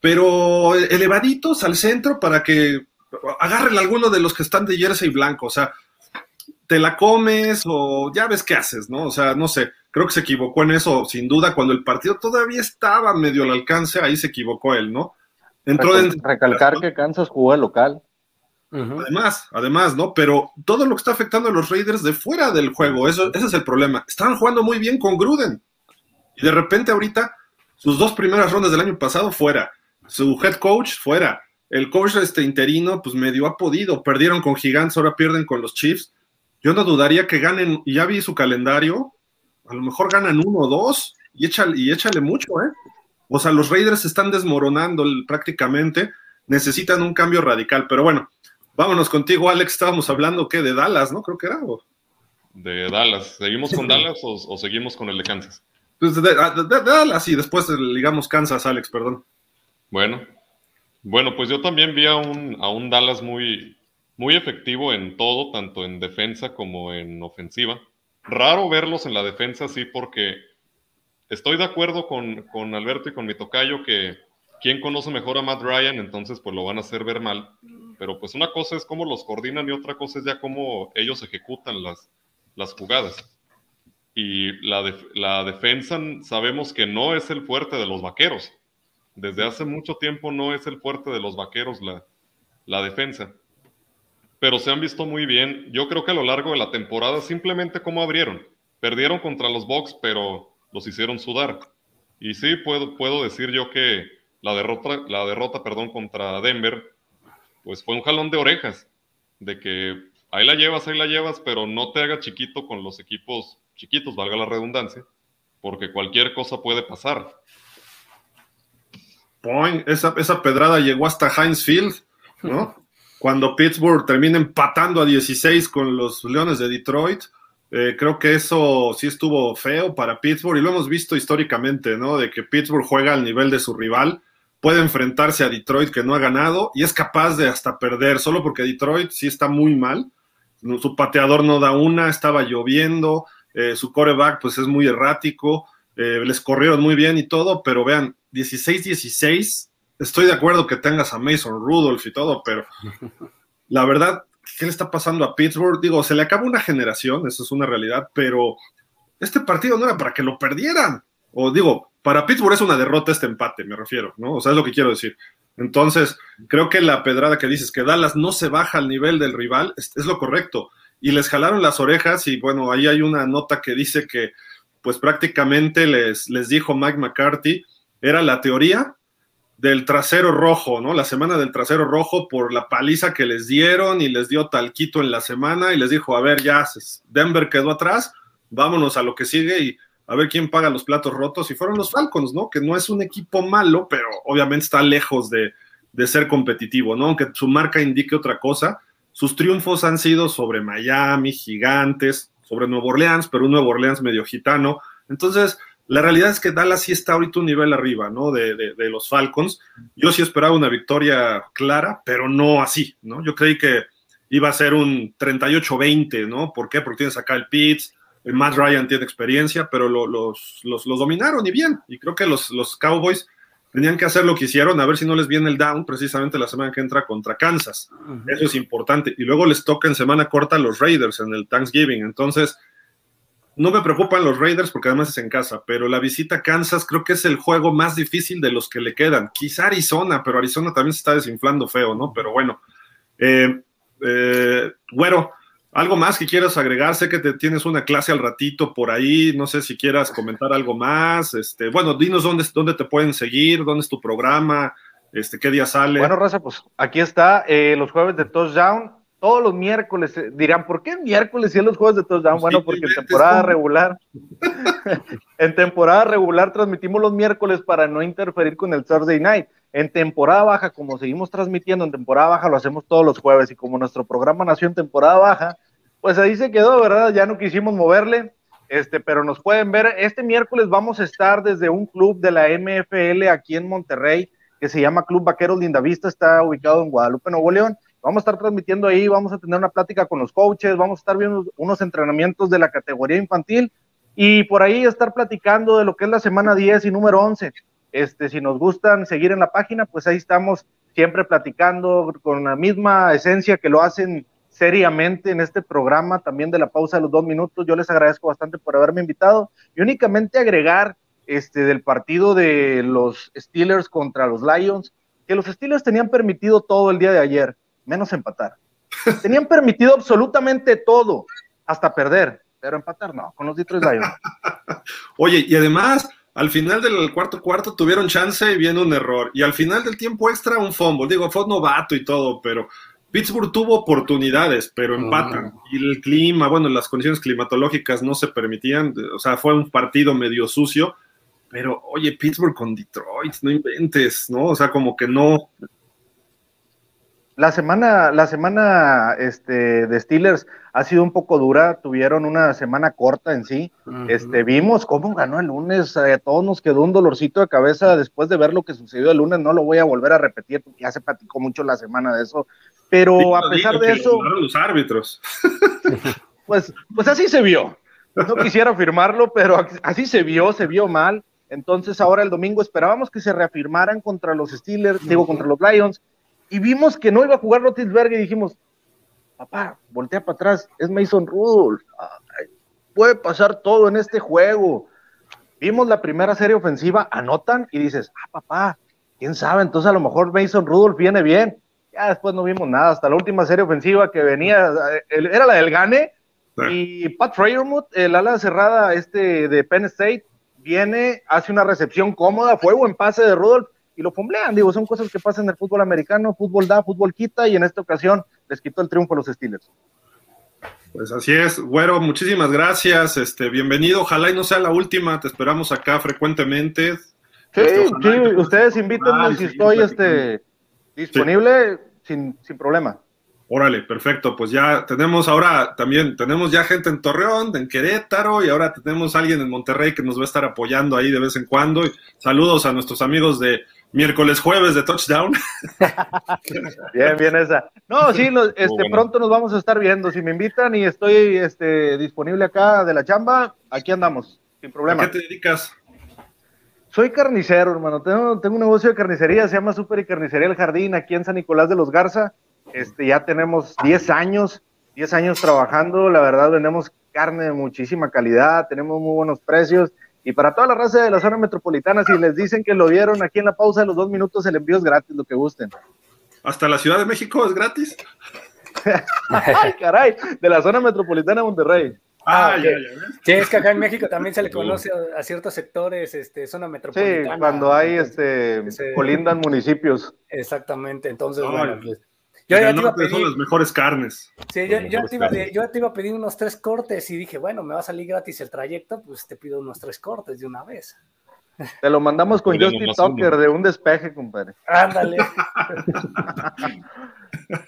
pero elevaditos al centro para que agarren alguno de los que están de jersey blanco, o sea, te la comes o ya ves qué haces, ¿no? O sea, no sé, creo que se equivocó en eso, sin duda, cuando el partido todavía estaba medio al alcance, ahí se equivocó él, ¿no? Entró en... Recalcar que Kansas jugó el local. Además, además, ¿no? Pero todo lo que está afectando a los Raiders de fuera del juego, eso, ese es el problema. Estaban jugando muy bien con Gruden. Y de repente ahorita, sus dos primeras rondas del año pasado fuera su head coach fuera. El coach este interino, pues medio ha podido. Perdieron con Gigantes, ahora pierden con los Chiefs. Yo no dudaría que ganen, ya vi su calendario, a lo mejor ganan uno o dos y échale, y échale mucho, ¿eh? O sea, los Raiders están desmoronando prácticamente, necesitan un cambio radical. Pero bueno, vámonos contigo, Alex. Estábamos hablando, ¿qué? De Dallas, ¿no? Creo que era. De Dallas. ¿Seguimos con Dallas o, seguimos con el de Kansas? Pues de, Dallas y después digamos Kansas, Alex, perdón. Bueno, bueno, pues yo también vi a un, a un Dallas muy, muy efectivo en todo, tanto en defensa como en ofensiva. Raro verlos en la defensa, sí, porque estoy de acuerdo con, con Alberto y con mi tocayo que quien conoce mejor a Matt Ryan, entonces pues lo van a hacer ver mal. Pero pues una cosa es cómo los coordinan y otra cosa es ya cómo ellos ejecutan las, las jugadas. Y la, la defensa sabemos que no es el fuerte de los vaqueros desde hace mucho tiempo no es el fuerte de los vaqueros la, la defensa. Pero se han visto muy bien. Yo creo que a lo largo de la temporada simplemente como abrieron. Perdieron contra los Bucks, pero los hicieron sudar. Y sí, puedo, puedo decir yo que la derrota, la derrota perdón, contra Denver, pues fue un jalón de orejas. De que ahí la llevas, ahí la llevas, pero no te haga chiquito con los equipos chiquitos, valga la redundancia, porque cualquier cosa puede pasar esa, esa pedrada llegó hasta Heinz Field, ¿no? cuando Pittsburgh termina empatando a 16 con los Leones de Detroit. Eh, creo que eso sí estuvo feo para Pittsburgh y lo hemos visto históricamente, ¿no? De que Pittsburgh juega al nivel de su rival, puede enfrentarse a Detroit que no ha ganado y es capaz de hasta perder, solo porque Detroit sí está muy mal. Su pateador no da una, estaba lloviendo, eh, su coreback pues es muy errático, eh, les corrieron muy bien y todo, pero vean, 16-16, estoy de acuerdo que tengas a Mason Rudolph y todo, pero la verdad, ¿qué le está pasando a Pittsburgh? Digo, se le acaba una generación, eso es una realidad, pero este partido no era para que lo perdieran. O digo, para Pittsburgh es una derrota este empate, me refiero, ¿no? O sea, es lo que quiero decir. Entonces, creo que la pedrada que dices, que Dallas no se baja al nivel del rival, es lo correcto y les jalaron las orejas y bueno, ahí hay una nota que dice que pues prácticamente les, les dijo Mike McCarthy, era la teoría del trasero rojo, ¿no? La semana del trasero rojo por la paliza que les dieron y les dio talquito en la semana y les dijo, a ver, ya, Denver quedó atrás, vámonos a lo que sigue y a ver quién paga los platos rotos. Y fueron los Falcons, ¿no? Que no es un equipo malo, pero obviamente está lejos de, de ser competitivo, ¿no? Aunque su marca indique otra cosa, sus triunfos han sido sobre Miami, Gigantes, sobre Nuevo Orleans, pero un Nuevo Orleans medio gitano. Entonces, la realidad es que Dallas sí está ahorita un nivel arriba, ¿no? De, de, los Falcons. Yo sí esperaba una victoria clara, pero no así, ¿no? Yo creí que iba a ser un 38-20, ¿no? ¿Por qué? Porque tienes acá el Pitts, Matt Ryan tiene experiencia, pero los, los, los, dominaron y bien. Y creo que los, los Cowboys tenían que hacer lo que hicieron, a ver si no les viene el down precisamente la semana que entra contra Kansas. Eso es importante. Y luego les toca en semana corta a los Raiders en el Thanksgiving. Entonces, no me preocupan los Raiders porque además es en casa, pero la visita a Kansas creo que es el juego más difícil de los que le quedan. Quizá Arizona, pero Arizona también se está desinflando feo, ¿no? Pero bueno. Eh, eh, bueno, ¿Algo más que quieras agregar? Sé que te tienes una clase al ratito por ahí, no sé si quieras comentar algo más. Este, bueno, dinos dónde, dónde te pueden seguir, dónde es tu programa, este, qué día sale. Bueno, Raza, pues aquí está, eh, los jueves de Touchdown, todos los miércoles. Eh, dirán, ¿por qué miércoles y los jueves de Touchdown? Bueno, porque en temporada regular, en temporada regular transmitimos los miércoles para no interferir con el Thursday Night. En temporada baja, como seguimos transmitiendo en temporada baja, lo hacemos todos los jueves y como nuestro programa nació en temporada baja, pues ahí se quedó, ¿verdad? Ya no quisimos moverle, este, pero nos pueden ver. Este miércoles vamos a estar desde un club de la MFL aquí en Monterrey, que se llama Club Vaqueros Lindavista, está ubicado en Guadalupe, Nuevo León. Vamos a estar transmitiendo ahí, vamos a tener una plática con los coaches, vamos a estar viendo unos entrenamientos de la categoría infantil y por ahí estar platicando de lo que es la semana 10 y número 11. Este, si nos gustan seguir en la página, pues ahí estamos siempre platicando con la misma esencia que lo hacen seriamente en este programa, también de la pausa de los dos minutos. Yo les agradezco bastante por haberme invitado y únicamente agregar este, del partido de los Steelers contra los Lions, que los Steelers tenían permitido todo el día de ayer, menos empatar. Tenían permitido absolutamente todo, hasta perder, pero empatar no, con los Detroit Lions. Oye, y además, al final del cuarto cuarto tuvieron chance y viene un error. Y al final del tiempo extra, un fumble. Digo, fue novato y todo, pero Pittsburgh tuvo oportunidades, pero empatan. Y el clima, bueno, las condiciones climatológicas no se permitían, o sea, fue un partido medio sucio, pero oye, Pittsburgh con Detroit, no inventes, ¿no? O sea, como que no. La semana, la semana este, de Steelers ha sido un poco dura, tuvieron una semana corta en sí. este, vimos cómo ganó el lunes, a todos nos quedó un dolorcito de cabeza después de ver lo que sucedió el lunes, no lo voy a volver a repetir porque ya se platicó mucho la semana de eso, pero a pesar de eso. Los árbitros. Pues, pues así se vio. No quisiera afirmarlo, pero así se vio, se vio mal. Entonces ahora el domingo esperábamos que se reafirmaran contra los Steelers, digo, contra los Lions, y vimos que no iba a jugar Rotisberg y dijimos, papá, voltea para atrás, es Mason Rudolph, puede pasar todo en este juego. Vimos la primera serie ofensiva, anotan y dices, ah, papá, quién sabe, entonces a lo mejor Mason Rudolph viene bien ya después no vimos nada, hasta la última serie ofensiva que venía, era la del Gane, y Pat Freyermuth, el ala cerrada este de Penn State, viene, hace una recepción cómoda, fuego en pase de Rudolph, y lo fumblean, digo, son cosas que pasan en el fútbol americano, fútbol da, fútbol quita, y en esta ocasión les quitó el triunfo a los Steelers. Pues así es, güero, muchísimas gracias, este, bienvenido, ojalá y no sea la última, te esperamos acá frecuentemente. Sí, este, sí, ustedes invítenme si estoy, este, disponible sin, sin problema. Órale, perfecto. Pues ya tenemos ahora también, tenemos ya gente en Torreón, en Querétaro y ahora tenemos alguien en Monterrey que nos va a estar apoyando ahí de vez en cuando. saludos a nuestros amigos de miércoles jueves de Touchdown. bien, bien esa. No, sí, este, pronto nos vamos a estar viendo. Si me invitan y estoy este, disponible acá de la chamba, aquí andamos, sin problema. ¿A qué te dedicas? Soy carnicero, hermano. Tengo, tengo un negocio de carnicería, se llama Super y Carnicería El Jardín, aquí en San Nicolás de los Garza. Este, ya tenemos 10 años, 10 años trabajando, la verdad vendemos carne de muchísima calidad, tenemos muy buenos precios y para toda la raza de la zona metropolitana, si les dicen que lo vieron aquí en la pausa de los dos minutos, el envío es gratis, lo que gusten. ¿Hasta la Ciudad de México es gratis? Ay, caray, de la zona metropolitana de Monterrey. Ah, ya, Sí, es que acá en México también se le conoce a, ciertos sectores, este, zona metropolitana. Sí, cuando hay, este, colindan municipios. Exactamente, entonces, bueno, pues yo ya te iba a pedir, son las mejores carnes. Sí, yo, te iba, a pedir unos tres cortes y dije, bueno, me va a salir gratis el trayecto, pues te pido unos tres cortes de una vez. Te lo mandamos con Justin Tucker de un despeje, compadre. Ándale.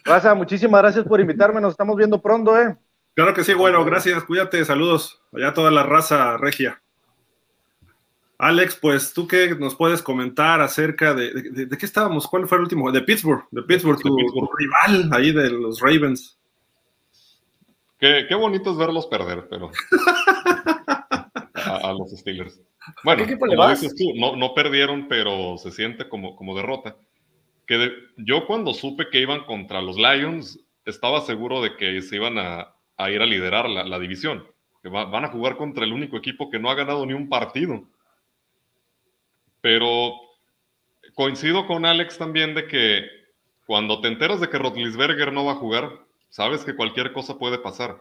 Raza, muchísimas gracias por invitarme, nos estamos viendo pronto, ¿eh? Claro que sí, bueno, gracias, cuídate, saludos allá a toda la raza regia. Alex, pues tú qué nos puedes comentar acerca de, de, qué estábamos, cuál fue el último, de Pittsburgh, de Pittsburgh, tu, rival ahí de los Ravens. Qué, bonito es verlos perder, pero a, los Steelers. Bueno, como dices tú, no, no, perdieron, pero se siente como, como derrota. Que yo cuando supe que iban contra los Lions, estaba seguro de que se iban a, ir a liderar la, división, que van a jugar contra el único equipo que no ha ganado ni un partido. Pero coincido con Alex también de que cuando te enteras de que Rotlisberger no va a jugar, sabes que cualquier cosa puede pasar.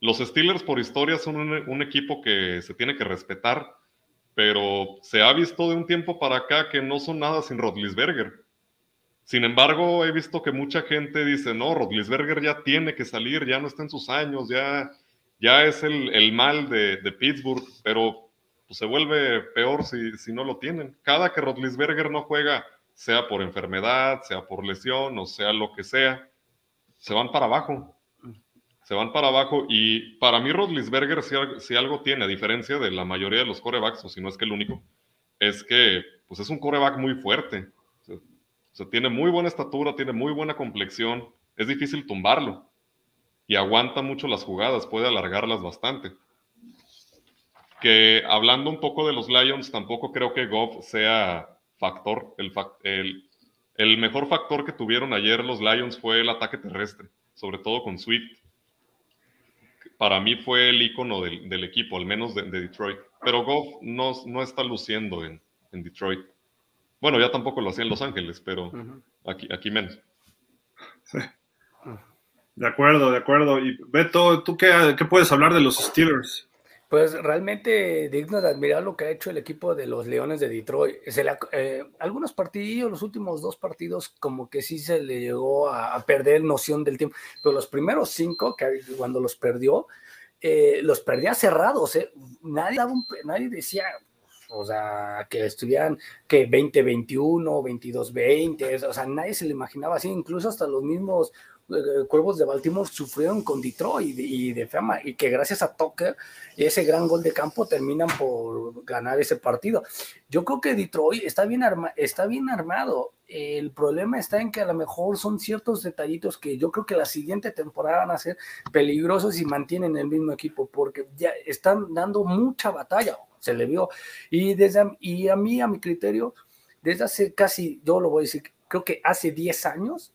Los Steelers por historia son un, equipo que se tiene que respetar, pero se ha visto de un tiempo para acá que no son nada sin Rotlisberger. Sin embargo, he visto que mucha gente dice, no, Rotlisberger ya tiene que salir, ya no está en sus años, ya, ya es el, mal de, de Pittsburgh, pero pues se vuelve peor si, si no lo tienen. Cada que Rotlisberger no juega, sea por enfermedad, sea por lesión o sea lo que sea, se van para abajo. Se van para abajo y para mí Rotlisberger si, si algo tiene, a diferencia de la mayoría de los corebacks, o si no es que el único, es que pues es un coreback muy fuerte. O tiene muy buena estatura, tiene muy buena complexión, es difícil tumbarlo y aguanta mucho las jugadas, puede alargarlas bastante que hablando un poco de los Lions, tampoco creo que Goff sea factor. El, el, el, mejor factor que tuvieron ayer los Lions fue el ataque terrestre, sobre todo con Swift. Para mí fue el icono del, del equipo, al menos de, Detroit. Pero Goff no, no está luciendo en, en, Detroit. Bueno, ya tampoco lo hacía en Los Ángeles, pero aquí, aquí menos. De acuerdo, de acuerdo. Y Beto, ¿tú qué, qué puedes hablar de los Steelers? Pues realmente digno de admirar lo que ha hecho el equipo de los Leones de Detroit. Eh, algunos partidos, los últimos dos partidos, como que sí se le llegó a, perder noción del tiempo, pero los primeros cinco, que cuando los perdió, eh, los perdía cerrados. Eh. Nadie, nadie decía, o sea, que estuvieran que 20-21, 22-20, o sea, nadie se le imaginaba así, incluso hasta los mismos Cuervos de Baltimore sufrieron con Detroit y, de fama, y que gracias a Tucker y ese gran gol de campo terminan por ganar ese partido. Yo creo que Detroit está bien, está bien armado. El problema está en que a lo mejor son ciertos detallitos que yo creo que la siguiente temporada van a ser peligrosos y mantienen el mismo equipo, porque ya están dando mucha batalla, se le vio. Y, desde, y a mí, a mi criterio, desde hace casi, yo lo voy a decir, creo que hace 10 años,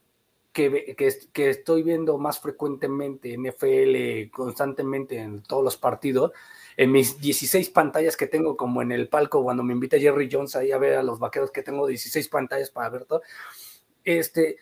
que, que, estoy viendo más frecuentemente en FL, constantemente en todos los partidos, en mis 16 pantallas que tengo, como en el palco, cuando me invita Jerry Jones ahí a ver a los vaqueros, que tengo 16 pantallas para ver todo, este,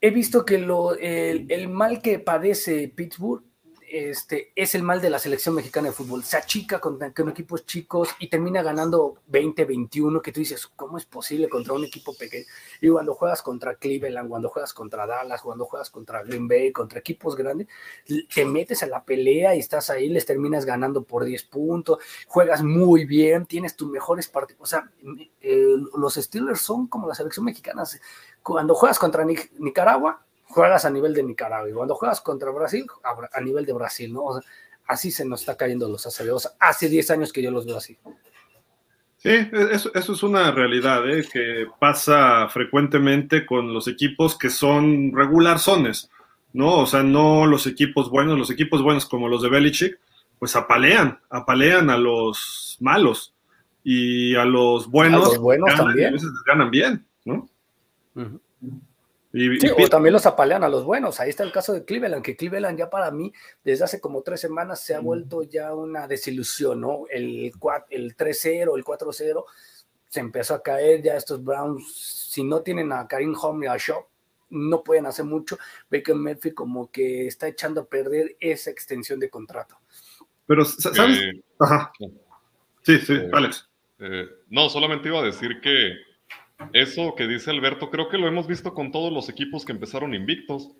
he visto que lo, el, el mal que padece Pittsburgh este, es el mal de la selección mexicana de fútbol. Se achica con, equipos chicos y termina ganando 20-21, que tú dices, ¿cómo es posible contra un equipo pequeño? Y cuando juegas contra Cleveland, cuando juegas contra Dallas, cuando juegas contra Green Bay, contra equipos grandes, te metes a la pelea y estás ahí, les terminas ganando por 10 puntos, juegas muy bien, tienes tus mejores partidos. O sea, eh, los Steelers son como la selección mexicana. Cuando juegas contra Nicaragua, juegas a nivel de Nicaragua y cuando juegas contra Brasil, a, nivel de Brasil, ¿no? así se nos está cayendo los aceleros. Hace 10 años que yo los veo así. Sí, eso, es una realidad ¿eh? que pasa frecuentemente con los equipos que son regular zones, ¿no? O sea, no los equipos buenos, los equipos buenos como los de Belichick, pues apalean, apalean a los malos y a los buenos, a los buenos también. ganan bien, ¿no? Sí, o también los apalean a los buenos. Ahí está el caso de Cleveland, que Cleveland ya para mí, desde hace como tres semanas, se ha vuelto ya una desilusión, ¿no? El, el 3-0, el 4-0, se empezó a caer ya estos Browns. Si no tienen a Karim Home y a Shaw, no pueden hacer mucho. Baker Murphy como que está echando a perder esa extensión de contrato. Pero, ¿sabes? Eh, Ajá. Sí, sí, eh, Alex. Eh, no, solamente iba a decir que eso que dice Alberto, creo que lo hemos visto con todos los equipos que empezaron invictos.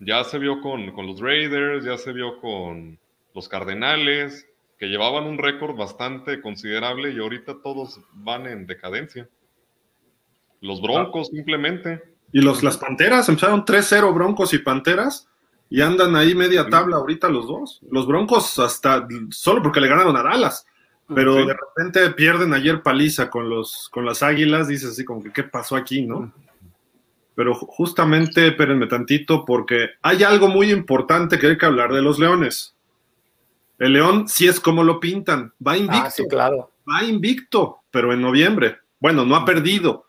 Ya se vio con, los Raiders, ya se vio con los Cardenales, que llevaban un récord bastante considerable y ahorita todos van en decadencia. Los Broncos simplemente. Y los, las Panteras empezaron 3-0 Broncos y Panteras y andan ahí media tabla ahorita los dos. Los Broncos hasta solo porque le ganaron a Dallas. Pero de repente pierden ayer paliza con, los, con las águilas, dices así como que qué pasó aquí, ¿no? Pero justamente, espérenme tantito, porque hay algo muy importante que hay que hablar de los leones. El león sí es como lo pintan, va ah, invicto. claro. Va invicto, pero en noviembre. Bueno, no ha perdido.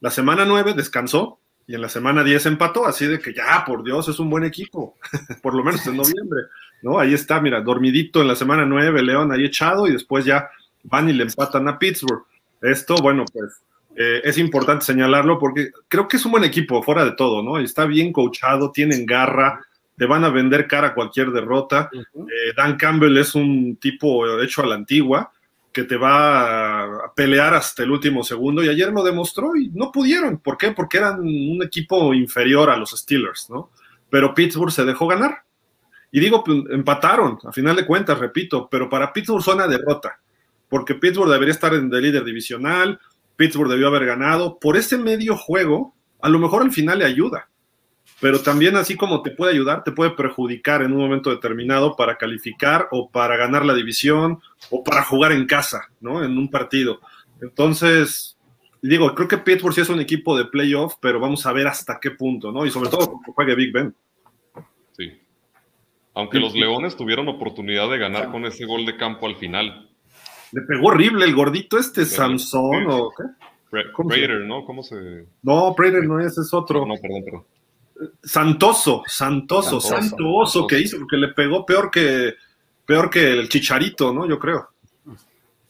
La semana 9 descansó y en la semana 10 empató, así de que ya, por Dios, es un buen equipo, por lo menos en noviembre. ¿No? Ahí está, mira, dormidito en la semana 9, León ahí echado y después ya van y le empatan a Pittsburgh. Esto, bueno, pues eh, es importante señalarlo porque creo que es un buen equipo, fuera de todo, ¿no? Está bien coachado, tienen garra, te van a vender cara a cualquier derrota. Eh, Dan Campbell es un tipo hecho a la antigua que te va a pelear hasta el último segundo y ayer lo demostró y no pudieron. ¿Por qué? Porque eran un equipo inferior a los Steelers, ¿no? Pero Pittsburgh se dejó ganar y digo, pues, empataron, a final de cuentas, repito, pero para Pittsburgh zona derrota, porque Pittsburgh debería estar en el líder divisional, Pittsburgh debió haber ganado. Por ese medio juego, a lo mejor al final le ayuda, pero también así como te puede ayudar, te puede perjudicar en un momento determinado para calificar o para ganar la división o para jugar en casa, ¿no? En un partido. Entonces, digo, creo que Pittsburgh sí es un equipo de playoff, pero vamos a ver hasta qué punto, ¿no? Y sobre todo porque juegue Big Ben. Aunque los Leones tuvieron oportunidad de ganar con ese gol de campo al final. Le pegó horrible el gordito este, Samson o qué? Prater, ¿no? ¿Cómo se...? No, Prater no es, es otro. No, perdón, perdón. Santoso, Santoso, Santoso, que hizo, porque le pegó peor que, peor que el Chicharito, ¿no? Yo creo.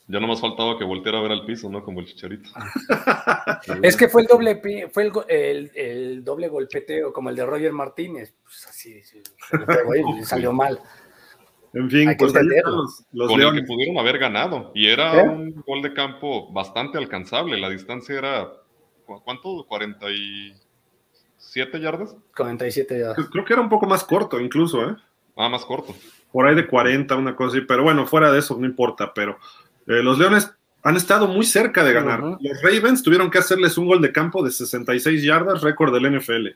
Ya no más faltaba que volteara a ver al piso, ¿no? Como el chicharito. es que fue el doble fue el, el, doble golpeteo, como el de Roger Martínez. Pues así, salió mal. En fin, pues los, Con el que pudieron haber ganado. Y era ¿Eh? un gol de campo bastante alcanzable. La distancia era, ¿cuánto? ¿47 yardas? 47 yardas. Creo que era un poco más corto incluso, ¿eh? Ah, más corto. Por ahí de 40, una cosa así. Pero bueno, fuera de eso no importa. Pero eh, los Leones han estado muy cerca de ganar. Los Ravens tuvieron que hacerles un gol de campo de 66 yardas, récord del NFL.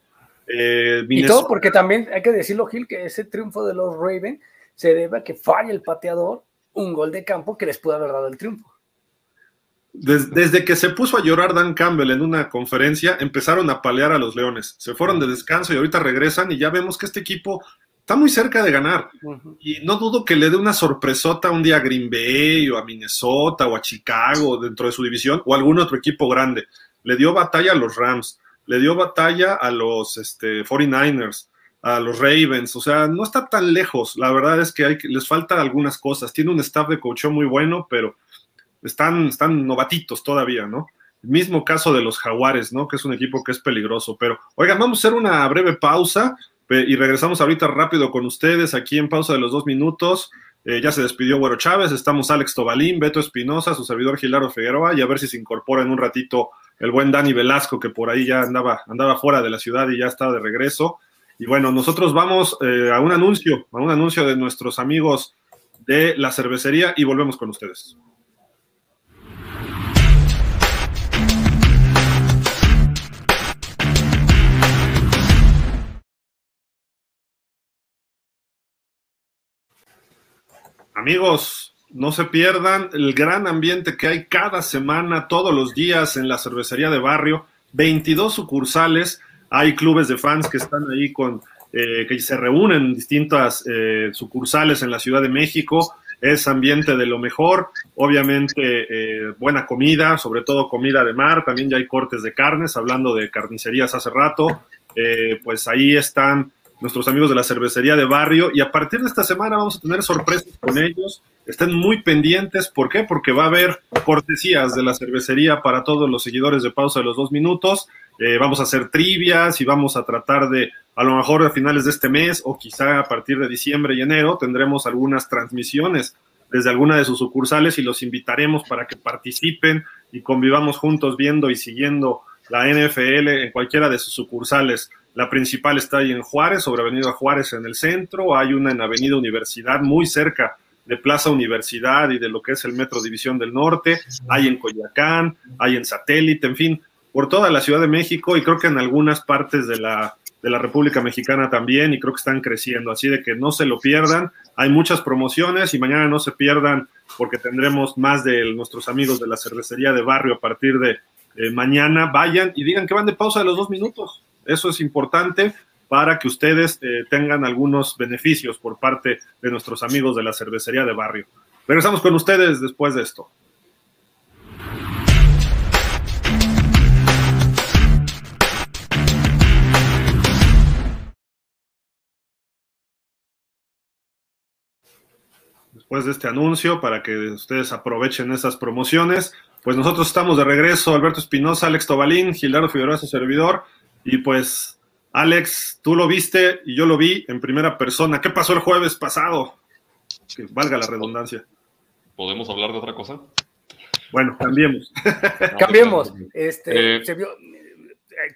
Eh, y todo porque también hay que decirlo, Gil, que ese triunfo de los Ravens se debe a que falla el pateador un gol de campo que les pudo haber dado el triunfo. desde que se puso a llorar Dan Campbell en una conferencia, empezaron a palear a los Leones. Se fueron de descanso y ahorita regresan y ya vemos que este equipo está muy cerca de ganar. Y no dudo que le dé una sorpresota un día a Green Bay o a Minnesota o a Chicago dentro de su división o a algún otro equipo grande. Le dio batalla a los Rams, le dio batalla a los este, 49ers, a los Ravens. O sea, no está tan lejos. La verdad es que hay, les faltan algunas cosas. Tiene un staff de coach muy bueno, pero están, están novatitos todavía, ¿no? mismo caso de los Jaguares, ¿no? Que es un equipo que es peligroso. Pero, oigan, vamos a hacer una breve pausa y regresamos ahorita rápido con ustedes aquí en pausa de los dos minutos. Eh, ya se despidió Güero Chávez, estamos Alex Tobalín, Beto Espinosa, su servidor Gilardo Figueroa, y a ver si se incorpora en un ratito el buen Dani Velasco, que por ahí ya andaba, andaba fuera de la ciudad y ya está de regreso. Y bueno, nosotros vamos eh, a un anuncio, a un anuncio de nuestros amigos de la cervecería y volvemos con ustedes. Amigos, no se pierdan el gran ambiente que hay cada semana, todos los días en la cervecería de barrio. 22 sucursales, hay clubes de fans que están ahí con, eh, que se reúnen en distintas eh, sucursales en la Ciudad de México. Es ambiente de lo mejor, obviamente eh, buena comida, sobre todo comida de mar, también ya hay cortes de carnes, hablando de carnicerías hace rato, pues ahí están nuestros amigos de la cervecería de barrio y a partir de esta semana vamos a tener sorpresas con ellos. Estén muy pendientes, ¿por qué? Porque va a haber cortesías de la cervecería para todos los seguidores de Pausa de los Dos Minutos. Eh, vamos a hacer trivias y vamos a tratar de, a lo mejor a finales de este mes o quizá a partir de diciembre y enero, tendremos algunas transmisiones desde alguna de sus sucursales y los invitaremos para que participen y convivamos juntos viendo y siguiendo la NFL en cualquiera de sus sucursales. La principal está ahí en Juárez, sobre Avenida Juárez en el centro. Hay una en Avenida Universidad, muy cerca de Plaza Universidad y de lo que es el Metro División del Norte. Hay en Coyacán, hay en Satélite, en fin, por toda la Ciudad de México y creo que en algunas partes de la, de la República Mexicana también y creo que están creciendo. Así de que no se lo pierdan. Hay muchas promociones y mañana no se pierdan porque tendremos más de nuestros amigos de la cervecería de barrio a partir de eh, mañana. Vayan y digan que van de pausa de los dos minutos eso es importante para que ustedes eh, tengan algunos beneficios por parte de nuestros amigos de la cervecería de barrio. Regresamos con ustedes después de esto. Después de este anuncio, para que ustedes aprovechen esas promociones, pues nosotros estamos de regreso, Alberto Espinosa, Alex Tobalín, Gildardo Figueroa, su servidor, y pues, Alex, tú lo viste y yo lo vi en primera persona. ¿Qué pasó el jueves pasado? Que valga la redundancia. ¿Podemos hablar de otra cosa? Bueno, cambiemos. cambiemos. Este, eh,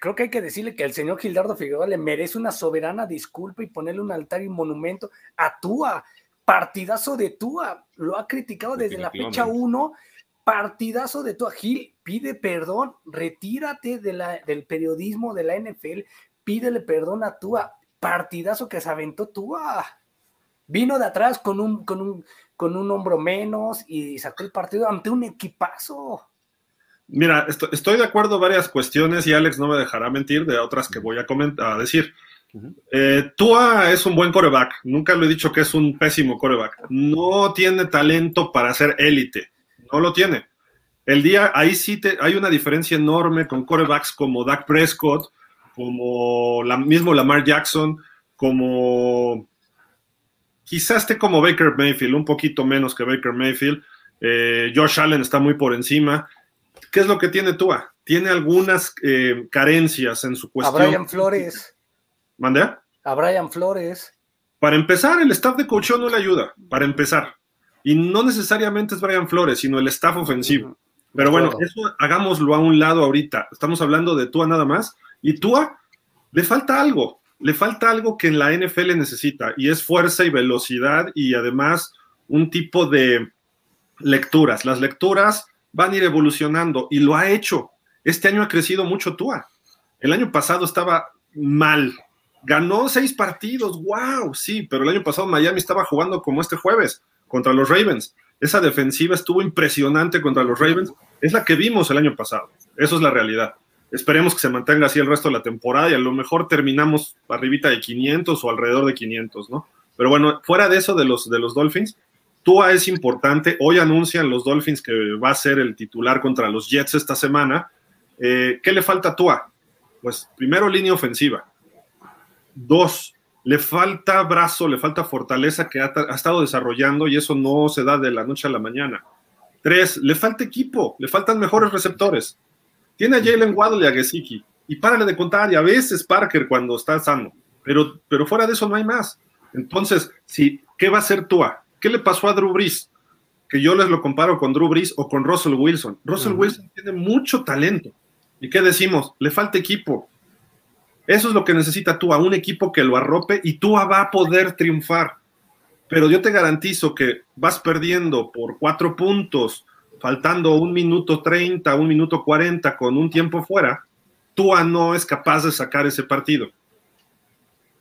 creo que hay que decirle que el señor Gildardo Figueroa le merece una soberana disculpa y ponerle un altar y un monumento a Tua. Partidazo de Tua. Lo ha criticado desde la fecha 1 partidazo de tu Gil, pide perdón, retírate de la, del periodismo de la NFL, pídele perdón a Tua, partidazo que se aventó Tua. Vino de atrás con un, con un, con un hombro menos y sacó el partido ante un equipazo. Mira, estoy, de acuerdo en varias cuestiones y Alex no me dejará mentir de otras que voy a, comentar, a decir. Eh, Tua es un buen coreback, nunca lo he dicho que es un pésimo coreback. No tiene talento para ser élite no lo tiene. El día, ahí sí te, hay una diferencia enorme con corebacks como Dak Prescott, como la, mismo Lamar Jackson, como quizás esté como Baker Mayfield, un poquito menos que Baker Mayfield. Eh, Josh Allen está muy por encima. ¿Qué es lo que tiene Tua? Tiene algunas eh, carencias en su cuestión. A Brian Flores. ¿Mande? A Brian Flores. Para empezar, el staff de coach no le ayuda, para empezar. Y no necesariamente es Brian Flores, sino el staff ofensivo. Pero bueno, eso hagámoslo a un lado ahorita. Estamos hablando de Tua nada más. Y Tua le falta algo. Le falta algo que en la NFL necesita. Y es fuerza y velocidad y además un tipo de lecturas. Las lecturas van a ir evolucionando y lo ha hecho. Este año ha crecido mucho Tua. El año pasado estaba mal. Ganó seis partidos. ¡Wow! Sí, pero el año pasado Miami estaba jugando como este jueves contra los Ravens. Esa defensiva estuvo impresionante contra los Ravens. Es la que vimos el año pasado. Eso es la realidad. Esperemos que se mantenga así el resto de la temporada y a lo mejor terminamos arribita de 500 o alrededor de 500, ¿no? Pero bueno, fuera de eso de los, de los Dolphins, Tua es importante. Hoy anuncian los Dolphins que va a ser el titular contra los Jets esta semana. Eh, ¿Qué le falta a Tua? Pues primero línea ofensiva. Dos, le falta brazo, le falta fortaleza que ha, estado desarrollando y eso no se da de la noche a la mañana. Tres, le falta equipo, le faltan mejores receptores. Tiene a Jalen Waddle y a Gesicki y párale de contar y a veces Parker cuando está sano, pero, pero fuera de eso no hay más. Entonces, si, ¿qué va a hacer Tua? ¿Qué le pasó a Drew Brees? Que yo les lo comparo con Drew Brees o con Russell Wilson. Russell Wilson tiene mucho talento. ¿Y qué decimos? Le falta equipo eso es lo que necesita Tua, un equipo que lo arrope y Tua va a poder triunfar. Pero yo te garantizo que vas perdiendo por cuatro puntos, faltando un minuto treinta, un minuto cuarenta con un tiempo fuera, Tua no es capaz de sacar ese partido.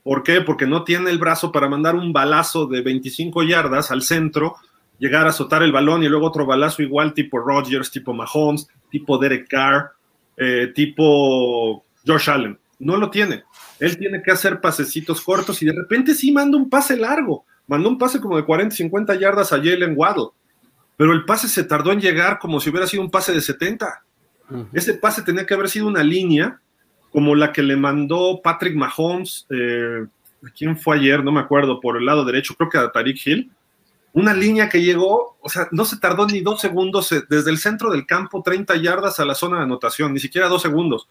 ¿Por qué? Porque no tiene el brazo para mandar un balazo de 25 yardas al centro llegar a azotar el balón y luego otro balazo igual tipo Rodgers, tipo Mahomes, tipo Derek Carr, eh, tipo Josh Allen. No lo tiene. Él tiene que hacer pasecitos cortos y de repente sí manda un pase largo. Mandó un pase como de 40, 50 yardas a Jalen Waddle. Pero el pase se tardó en llegar como si hubiera sido un pase de 70. Ese pase tenía que haber sido una línea como la que le mandó Patrick Mahomes. Eh, ¿Quién fue ayer? No me acuerdo. Por el lado derecho, creo que a Tariq Hill una línea que llegó, o sea, no se tardó ni dos segundos eh, desde el centro del campo, 30 yardas a la zona de anotación, ni siquiera dos segundos.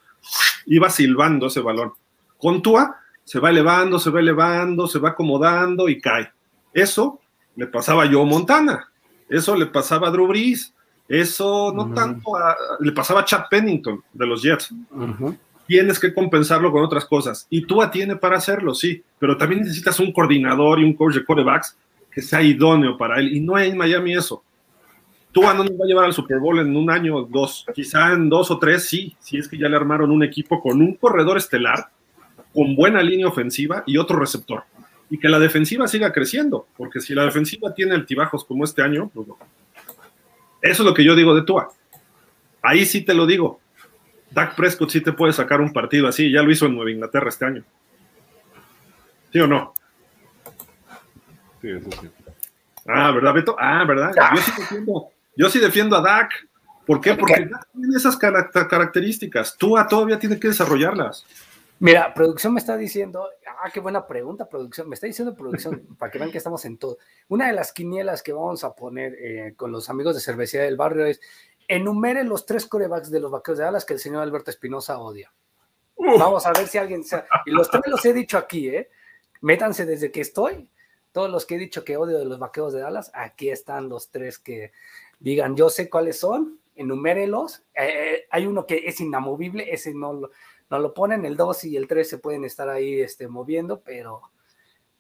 Iba silbando ese balón. Con Tua se va elevando, se va elevando, se va acomodando y cae. Eso le pasaba a Joe Montana, eso le pasaba a Drew Brees, eso no tanto le pasaba a Chad Pennington de los Jets. Tienes que compensarlo con otras cosas. Y Tua tiene para hacerlo, sí, pero también necesitas un coordinador y un coach de quarterbacks que sea idóneo para él. Y no hay en Miami eso. Tua no nos va a llevar al Super Bowl en un año o dos, quizá en dos o tres, sí, si es que ya le armaron un equipo con un corredor estelar, con buena línea ofensiva y otro receptor. Y que la defensiva siga creciendo, porque si la defensiva tiene altibajos como este año, pues. Eso es lo que yo digo de Tua. Ahí sí te lo digo. Dak Prescott sí te puede sacar un partido así, ya lo hizo en Nueva Inglaterra este año. ¿Sí o no? Ah, ¿verdad, Beto? Ah, ¿verdad? Yo sí defiendo, yo sí defiendo a Dak. ¿Por qué? Porque Dak tiene esas características. Tú todavía tienes que desarrollarlas. Mira, producción me está diciendo, ah, qué buena pregunta, producción. Me está diciendo producción, para que vean que estamos en todo. Una de las quinielas que vamos a poner eh, con los amigos de Cervecería del Barrio es enumere los tres corebacks de los vaqueros de Alas que el señor Alberto Espinosa odia. Vamos a ver si alguien. Y los tres los he dicho aquí, ¿eh? Métanse desde que estoy todos los que he dicho que odio de los vaqueros de Dallas, aquí están los tres que digan, yo sé cuáles son, enumérelos. Eh, eh, hay uno que es inamovible, ese no lo, no lo ponen, el 2 y el 3 se pueden estar ahí este, moviendo, pero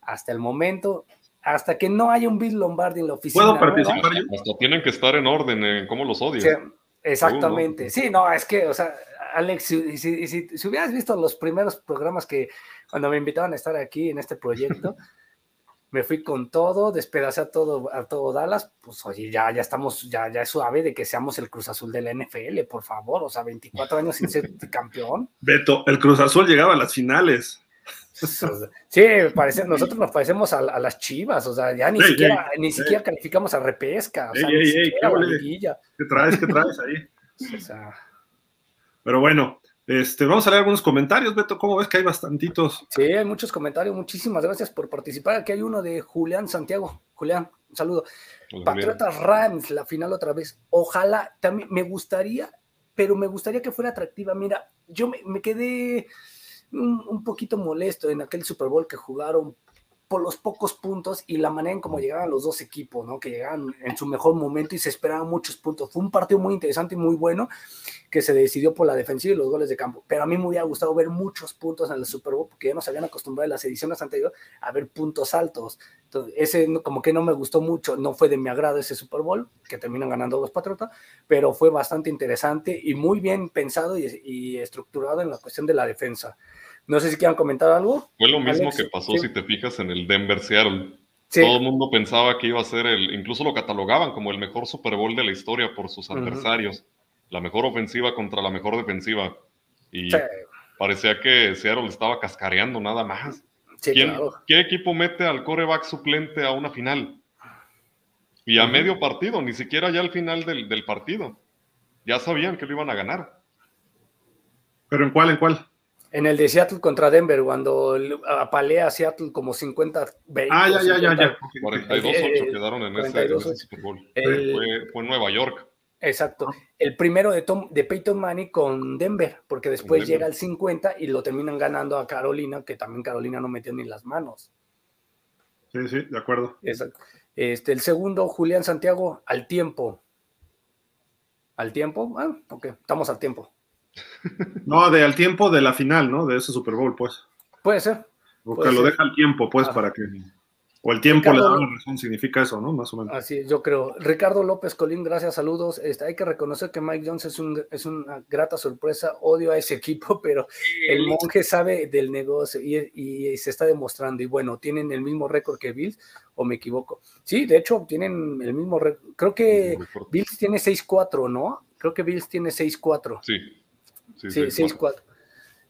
hasta el momento, hasta que no haya un Bill Lombardi en la oficina. ¿Puedo participar Hasta tienen que estar en orden en cómo los odio. exactamente. Sí, no, es que, o sea, Alex, si, si, si, hubieras visto los primeros programas que cuando me invitaban a estar aquí en este proyecto, me fui con todo, despedacé a todo, a todo Dallas, pues oye, ya, ya estamos, ya, ya es suave de que seamos el Cruz Azul de la NFL, por favor, o sea, 24 años sin ser campeón. Beto, el Cruz Azul llegaba a las finales. Sí, parece, nosotros nos parecemos a, las chivas, o sea, ya ni siquiera, ni siquiera calificamos a repesca, o sea, ni siquiera ¿qué, ¿Qué traes? ¿Qué traes ahí? O sea, Pero bueno, este, vamos a leer algunos comentarios, Beto. ¿Cómo ves que hay bastantitos? Sí, hay muchos comentarios. Muchísimas gracias por participar. Aquí hay uno de Julián Santiago. Julián, un saludo. Patriotas Rams, la final otra vez. Ojalá, también me gustaría, pero me gustaría que fuera atractiva. Mira, yo me, quedé un, un, poquito molesto en aquel Super Bowl que jugaron por los pocos puntos y la manera en cómo llegaban los dos equipos, ¿no? Que llegaban en su mejor momento y se esperaban muchos puntos. Fue un partido muy interesante y muy bueno que se decidió por la defensiva y los goles de campo. Pero a mí me hubiera gustado ver muchos puntos en el Super Bowl porque ya nos habían acostumbrado en las ediciones anteriores a ver puntos altos. Entonces, ese como que no me gustó mucho, no fue de mi agrado ese Super Bowl, que terminan ganando los Patriotas, pero fue bastante interesante y muy bien pensado y, y estructurado en la cuestión de la defensa. No sé si quieran comentar algo. Fue lo mismo que pasó si te fijas en el Denver Seattle. Todo el mundo pensaba que iba a ser el, incluso lo catalogaban como el mejor Super Bowl de la historia por sus adversarios. La mejor ofensiva contra la mejor defensiva. Y parecía que Seattle estaba cascareando nada más. ¿Qué equipo mete al coreback suplente a una final? Y a medio partido, ni siquiera ya al final del, del partido. Ya sabían que lo iban a ganar. ¿Pero en cuál? ¿En cuál? En el de Seattle contra Denver, cuando apalea a Seattle como 50 20, Ah, ya, ya, ya, ya. 42-8 quedaron en ese, Super Bowl. fue, Nueva York. Exacto. El primero de, Tom, de Peyton Manning con Denver, porque después llega al 50 y lo terminan ganando a Carolina, que también Carolina no metió ni las manos. Sí, sí, de acuerdo. Exacto. Este, el segundo, Julián Santiago, al tiempo. ¿Al tiempo? Ah, ok, estamos al tiempo. No, de al tiempo de la final, ¿no? De ese Super Bowl, pues. Puede ser. Porque lo deja al tiempo, pues, para que. O el tiempo le da la razón, significa eso, ¿no? Más o menos. Así yo creo. Ricardo López Colín, gracias, saludos. Este, hay que reconocer que Mike Jones es, un, es una grata sorpresa. Odio a ese equipo, pero el monje sabe del negocio y, se está demostrando. Y bueno, tienen el mismo récord que Bills, o me equivoco. Sí, de hecho, tienen el mismo récord. Creo que Bills tiene 6-4, ¿no? Creo que Bills tiene 6-4. Sí. Sí, 6-4.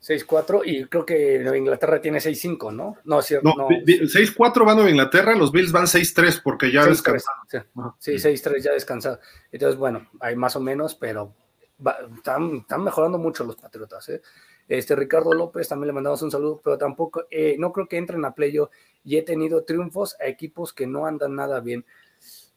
6-4 y creo que Nueva Inglaterra tiene 6-5, ¿no? No, cierto. No, 6-4 va Nueva Inglaterra, los Bills van 6-3 porque ya descansaron. Sí, 6-3 ya descansado. Entonces, bueno, hay más o menos, pero están, mejorando mucho los Patriotas. ¿eh? Este Ricardo López también le mandamos un saludo, pero tampoco, eh, no creo que entren a playo y he tenido triunfos a equipos que no andan nada bien.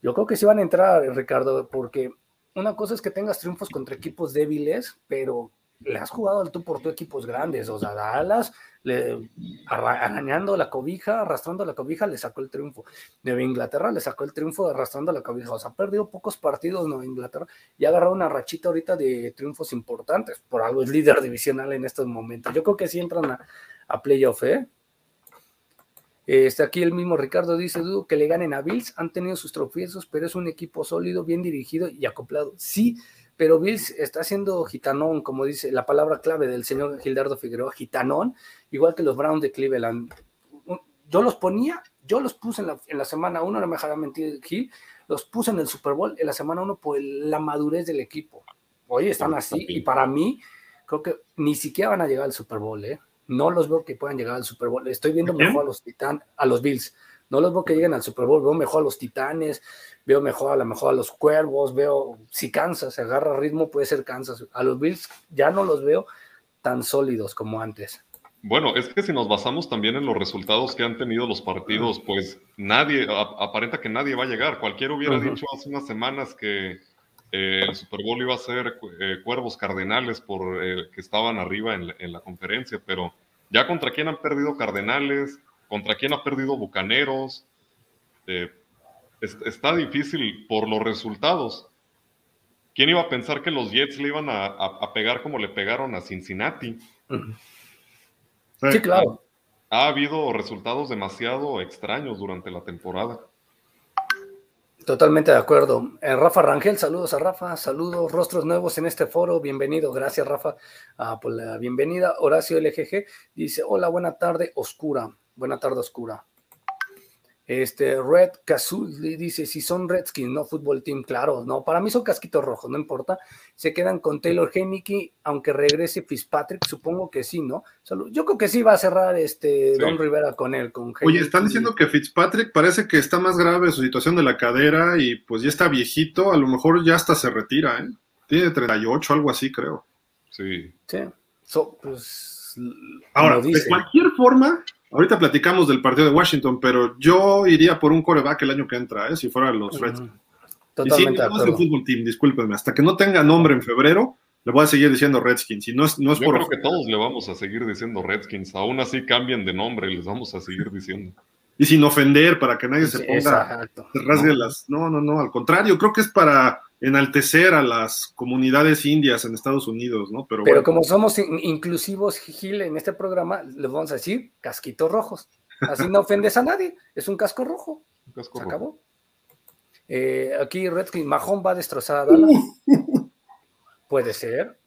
Yo creo que sí van a entrar, Ricardo, porque una cosa es que tengas triunfos contra equipos débiles, pero le has jugado al tú por tu equipos grandes, o sea, Dallas, le, arañando la cobija, arrastrando la cobija, le sacó el triunfo. Nueva Inglaterra le sacó el triunfo arrastrando la cobija, o sea, ha perdido pocos partidos Nueva Inglaterra y ha agarrado una rachita ahorita de triunfos importantes, por algo es líder divisional en estos momentos. Yo creo que sí entran a, a playoff, ¿eh? Este, aquí el mismo Ricardo dice, dudo que le ganen a Bills, han tenido sus tropiezos, pero es un equipo sólido, bien dirigido y acoplado. Sí, pero Bills está siendo gitanón, como dice la palabra clave del señor Gildardo Figueroa, gitanón, igual que los Browns de Cleveland. Yo los ponía, yo los puse en la, en la semana uno, no me dejará mentir Gil, los puse en el Super Bowl en la semana uno por la madurez del equipo. Hoy están así y para mí creo que ni siquiera van a llegar al Super Bowl, ¿eh? No los veo que puedan llegar al Super Bowl. Estoy viendo mejor a los Titan, a los Bills. No los veo que lleguen al Super Bowl, veo mejor a los Titanes, veo mejor a lo mejor a los Cuervos, veo si Kansas se agarra ritmo, puede ser Kansas. A los Bills ya no los veo tan sólidos como antes. Bueno, es que si nos basamos también en los resultados que han tenido los partidos, pues nadie, aparenta que nadie va a llegar. Cualquiera hubiera dicho hace unas semanas que eh, el Super Bowl iba a ser eh, Cuervos Cardenales por eh, que estaban arriba en en la conferencia, pero ya contra quién han perdido Cardenales, contra quién ha perdido Bucaneros. Eh, está difícil por los resultados. ¿Quién iba a pensar que los Jets le iban a, pegar como le pegaron a Cincinnati? Sí, claro. Ha, habido resultados demasiado extraños durante la temporada. Totalmente de acuerdo. Eh, Rafa Rangel, saludos a Rafa, saludos, rostros nuevos en este foro, bienvenido, gracias Rafa ah, por la bienvenida. Horacio LGG dice, hola, buena tarde, oscura. Buena tarde oscura. Este, Red Cazul dice, si son Redskins, no fútbol team, claro, no, para mí son casquitos rojos, no importa, se quedan con Taylor Henneke, aunque regrese Fitzpatrick, supongo que sí, ¿no? yo creo que sí va a cerrar este Don Rivera con él, con Oye, están diciendo que Fitzpatrick parece que está más grave su situación de la cadera y pues ya está viejito, a lo mejor ya hasta se retira, ¿eh? Tiene 38, algo así, creo. Sí. Sí, pues... Ahora, de cualquier forma, Ahorita platicamos del partido de Washington, pero yo iría por un coreback el año que entra, ¿eh? si fuera los Redskins. Totalmente. Y sí, no fútbol team, discúlpenme. Hasta que no tenga nombre en febrero, le voy a seguir diciendo Redskins. Y no es, no es yo creo que todos le vamos a seguir diciendo Redskins. Aún así cambien de nombre y les vamos a seguir diciendo. Y sin ofender, para que nadie se ponga, se rasgue las. No, no, no, al contrario, creo que es para enaltecer a las comunidades indias en Estados Unidos, ¿no? Pero, Pero como somos inclusivos, Gil, en este programa, les vamos a decir casquitos rojos. Así no ofendes a nadie, es un casco rojo. Se acabó. Eh, aquí Redskins, Mahón va a destrozar a Dallas. Puede ser.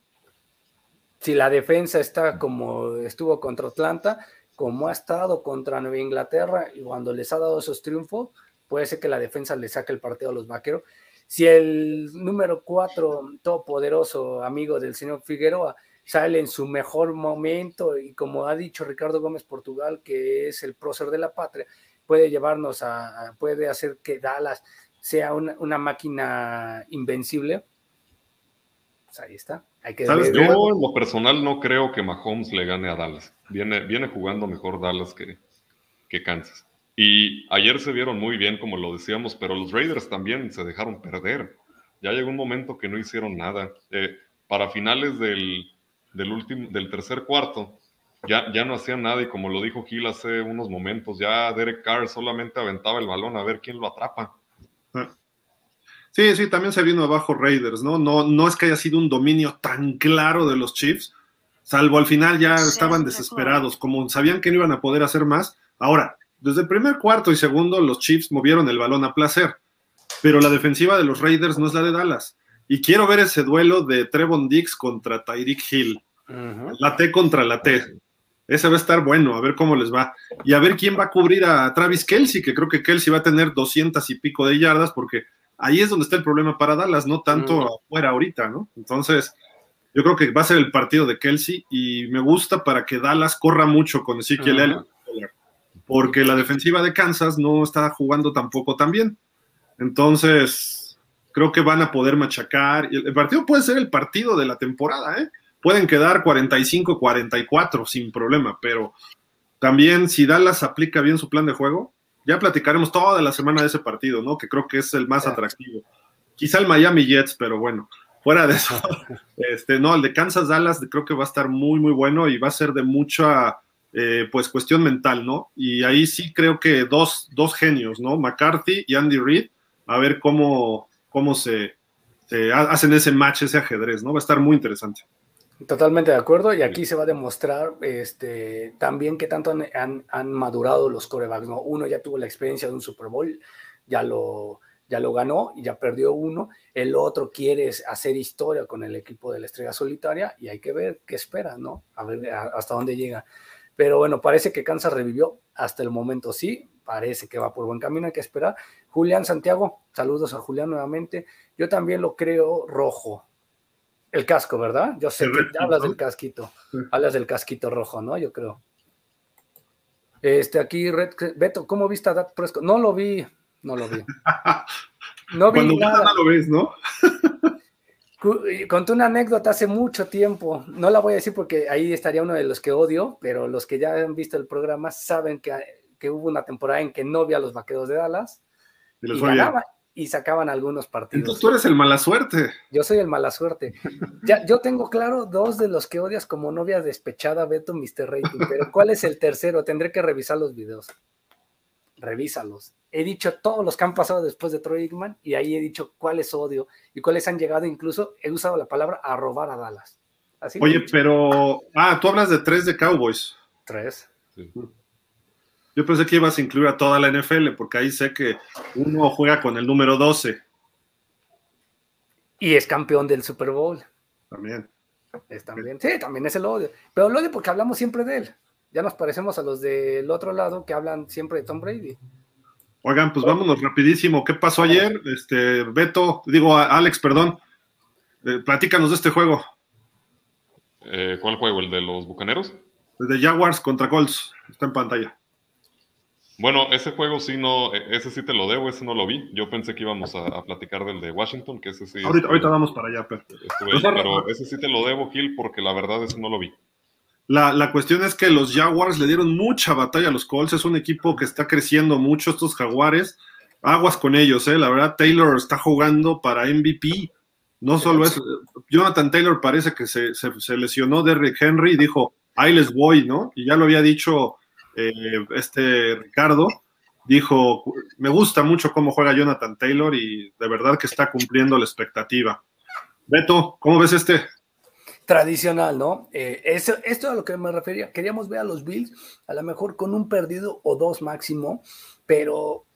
Si la defensa está como estuvo contra Atlanta, como ha estado contra Nueva Inglaterra, y cuando les ha dado esos triunfos, puede ser que la defensa le saque el partido a los vaqueros si el número cuatro, todopoderoso amigo del señor Figueroa, sale en su mejor momento y como ha dicho Ricardo Gómez Portugal, que es el prócer de la patria, puede llevarnos a, puede hacer que Dallas sea una, máquina invencible. Pues ahí está. Hay que ¿Sabes? Yo en lo personal no creo que Mahomes le gane a Dallas. Viene, viene jugando mejor Dallas que, que Kansas. Y ayer se vieron muy bien, como lo decíamos, pero los Raiders también se dejaron perder. Ya llegó un momento que no hicieron nada. Eh, para finales del, del, último, del tercer cuarto, ya, ya no hacían nada y como lo dijo Gil hace unos momentos, ya Derek Carr solamente aventaba el balón a ver quién lo atrapa. Sí, sí, también se vino abajo Raiders, ¿no? No, no es que haya sido un dominio tan claro de los Chiefs, salvo al final ya estaban desesperados, como sabían que no iban a poder hacer más. Ahora, desde el primer cuarto y segundo los Chiefs movieron el balón a placer, pero la defensiva de los Raiders no es la de Dallas. Y quiero ver ese duelo de Trevon Dix contra Tyreek Hill. La T contra la T. Ese va a estar bueno, a ver cómo les va. Y a ver quién va a cubrir a Travis Kelsey, que creo que Kelsey va a tener 200 y pico de yardas, porque ahí es donde está el problema para Dallas, no tanto afuera ahorita, ¿no? Entonces, yo creo que va a ser el partido de Kelsey y me gusta para que Dallas corra mucho con Ezekiel Elliott, porque la defensiva de Kansas no está jugando tampoco tan bien. Entonces, creo que van a poder machacar. El partido puede ser el partido de la temporada, ¿eh? Pueden quedar 45-44 sin problema, pero también si Dallas aplica bien su plan de juego, ya platicaremos toda la semana de ese partido, ¿no? Que creo que es el más atractivo. Quizá el Miami Jets, pero bueno, fuera de eso, este, no, el de Kansas Dallas creo que va a estar muy, muy bueno y va a ser de mucha, eh, pues, cuestión mental, ¿no? Y ahí sí creo que dos, dos genios, ¿no? McCarthy y Andy Reid, a ver cómo, cómo se, se hacen ese match, ese ajedrez, ¿no? Va a estar muy interesante. Totalmente de acuerdo, y aquí se va a demostrar este, también que tanto han, han, madurado los corebacks. ¿no? Uno ya tuvo la experiencia de un Super Bowl, ya lo, ya lo ganó y ya perdió uno. El otro quiere hacer historia con el equipo de la Estrella Solitaria y hay que ver qué espera, ¿no? A ver hasta dónde llega. Pero bueno, parece que Kansas revivió hasta el momento, sí, parece que va por buen camino, hay que esperar. Julián Santiago, saludos a Julián nuevamente. Yo también lo creo rojo, el casco, ¿verdad? Yo sé que hablas del casquito. Hablas del casquito rojo, ¿no? Yo creo. Este, aquí, Red, Beto, ¿cómo viste a Dat Prescott? No lo vi, no lo vi. No vi Cuando nada. lo ves, ¿no? Conté una anécdota hace mucho tiempo. No la voy a decir porque ahí estaría uno de los que odio, pero los que ya han visto el programa saben que, que hubo una temporada en que no vi a los vaqueros de Dallas. Y, y ganaba, y sacaban algunos partidos. Entonces tú eres el mala suerte. Yo soy el mala suerte. Ya, yo tengo claro dos de los que odias como novia despechada, Beto, Mr. Rating, pero ¿cuál es el tercero? Tendré que revisar los videos. Revísalos. He dicho todos los que han pasado después de Troy Aikman y ahí he dicho cuáles odio y cuáles han llegado, incluso he usado la palabra a robar a Dallas. Oye, pero. Ah, tú hablas de tres de Cowboys. Tres. Sí. Yo pensé que ibas a incluir a toda la NFL, porque ahí sé que uno juega con el número 12. Y es campeón del Super Bowl. También. Es también, sí, también es el odio. Pero el odio porque hablamos siempre de él. Ya nos parecemos a los del otro lado que hablan siempre de Tom Brady. Oigan, pues vámonos rapidísimo. ¿Qué pasó ayer? Este, Beto, digo, Alex, perdón. Eh, platícanos de este juego. Eh, ¿Cuál juego? ¿El de los Bucaneros? El de Jaguars contra Colts. Está en pantalla. Bueno, ese juego sí no, e, ese sí te lo debo, ese no lo vi. Yo pensé que íbamos a, platicar del de Washington, que ese sí. Ahorita, ahorita vamos para allá, pero. pero ese sí te lo debo, Gil, porque la verdad ese no lo vi. La, la, cuestión es que los Jaguars le dieron mucha batalla a los Colts. Es un equipo que está creciendo mucho, estos Jaguares. Aguas con ellos, ¿eh? La verdad, Taylor está jugando para MVP. No solo eso. Jonathan Taylor parece que se, se, se lesionó Derrick Henry y dijo, ahí les voy, ¿no? Y ya lo había dicho eh, este Ricardo, dijo, me gusta mucho cómo juega Jonathan Taylor y de verdad que está cumpliendo la expectativa. Beto, ¿cómo ves este? Tradicional, ¿no? Eh, esto es a lo que me refería. Queríamos ver a los Bills, a lo mejor con un perdido o dos máximo, pero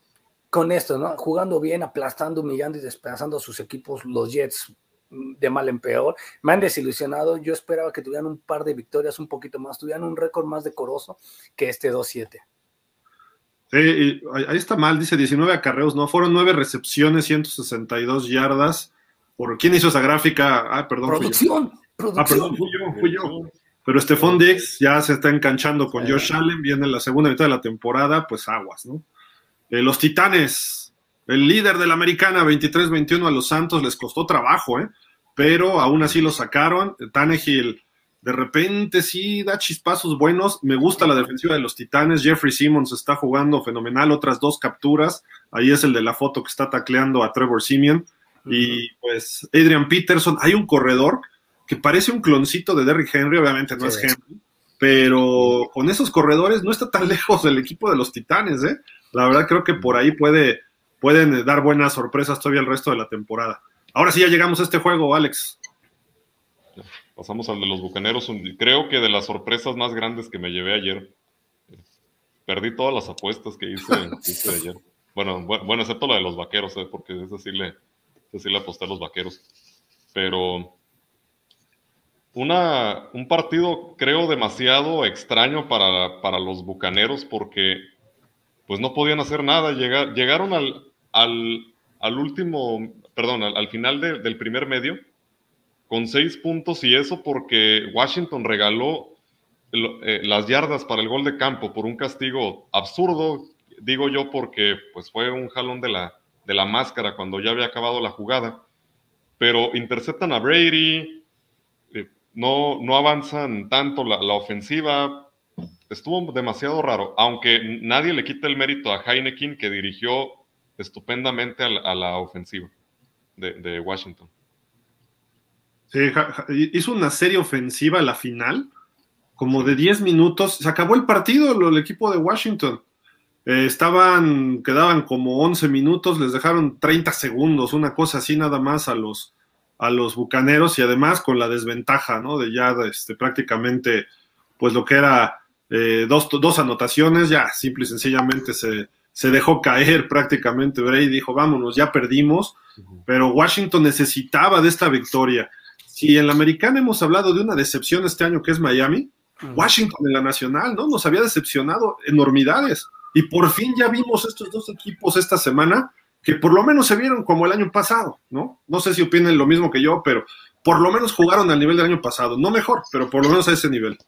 con esto, ¿no? Jugando bien, aplastando, humillando y despedazando a sus equipos, los Jets de mal en peor. Me han desilusionado. Yo esperaba que tuvieran un par de victorias un poquito más, tuvieran un récord más decoroso que este 2-7. Sí, ahí está mal, dice 19 acarreos, no, fueron 9 recepciones, 162 yardas. ¿Por quién hizo esa gráfica? Ah, perdón. Producción. Ah, perdón, fui yo, fui yo. Pero Stephon Dix ya se está enganchando con Josh Allen, viene la segunda mitad de la temporada, pues aguas, ¿no? Eh, los Titanes, el líder de la americana, 23-21 a los Santos, les costó trabajo, ¿eh? pero aún así lo sacaron. Tannehill de repente sí da chispazos buenos. Me gusta la defensiva de los Titanes. Jeffrey Simmons está jugando fenomenal. Otras dos capturas. Ahí es el de la foto que está tacleando a Trevor Simeon. Y pues Adrian Peterson. Hay un corredor que parece un cloncito de Derrick Henry. Obviamente no es Henry. Pero con esos corredores no está tan lejos del equipo de los Titanes. ¿eh? La verdad creo que por ahí puede pueden dar buenas sorpresas todavía el resto de la temporada. Ahora sí ya llegamos a este juego, Alex. Pasamos al de los Bucaneros. Creo que de las sorpresas más grandes que me llevé ayer. perdí todas las apuestas que hice, ayer. Bueno, bueno, excepto la de los vaqueros, ¿eh? porque es así le, le aposté a los vaqueros. Pero una, un partido, creo, demasiado extraño para, para, los bucaneros, porque pues no podían hacer nada. Llegar, llegaron al, al, al último, perdón, al, final del primer medio con seis puntos y eso porque Washington regaló eh, las yardas para el gol de campo por un castigo absurdo, digo yo porque pues fue un jalón de la, de la máscara cuando ya había acabado la jugada, pero interceptan a Brady, no, no avanzan tanto la, ofensiva, estuvo demasiado raro, aunque nadie le quita el mérito a Heineken que dirigió estupendamente a la, ofensiva de, Washington. Sí, hizo una serie ofensiva a la final, como de 10 minutos. Se acabó el partido, el equipo de Washington. Eh, estaban, quedaban como 11 minutos, les dejaron 30 segundos, una cosa así nada más a los, a los bucaneros y además con la desventaja, ¿no? De ya este, prácticamente, pues lo que era eh, dos, dos anotaciones, ya simple y sencillamente se, se dejó caer prácticamente Brady, dijo, vámonos, ya perdimos, pero Washington necesitaba de esta victoria. Si en la americana hemos hablado de una decepción este año que es Miami, Washington en la nacional, ¿no? Nos había decepcionado enormidades. Y por fin ya vimos estos dos equipos esta semana que por lo menos se vieron como el año pasado, ¿no? No sé si opinen lo mismo que yo, pero por lo menos jugaron al nivel del año pasado. No mejor, pero por lo menos a ese nivel.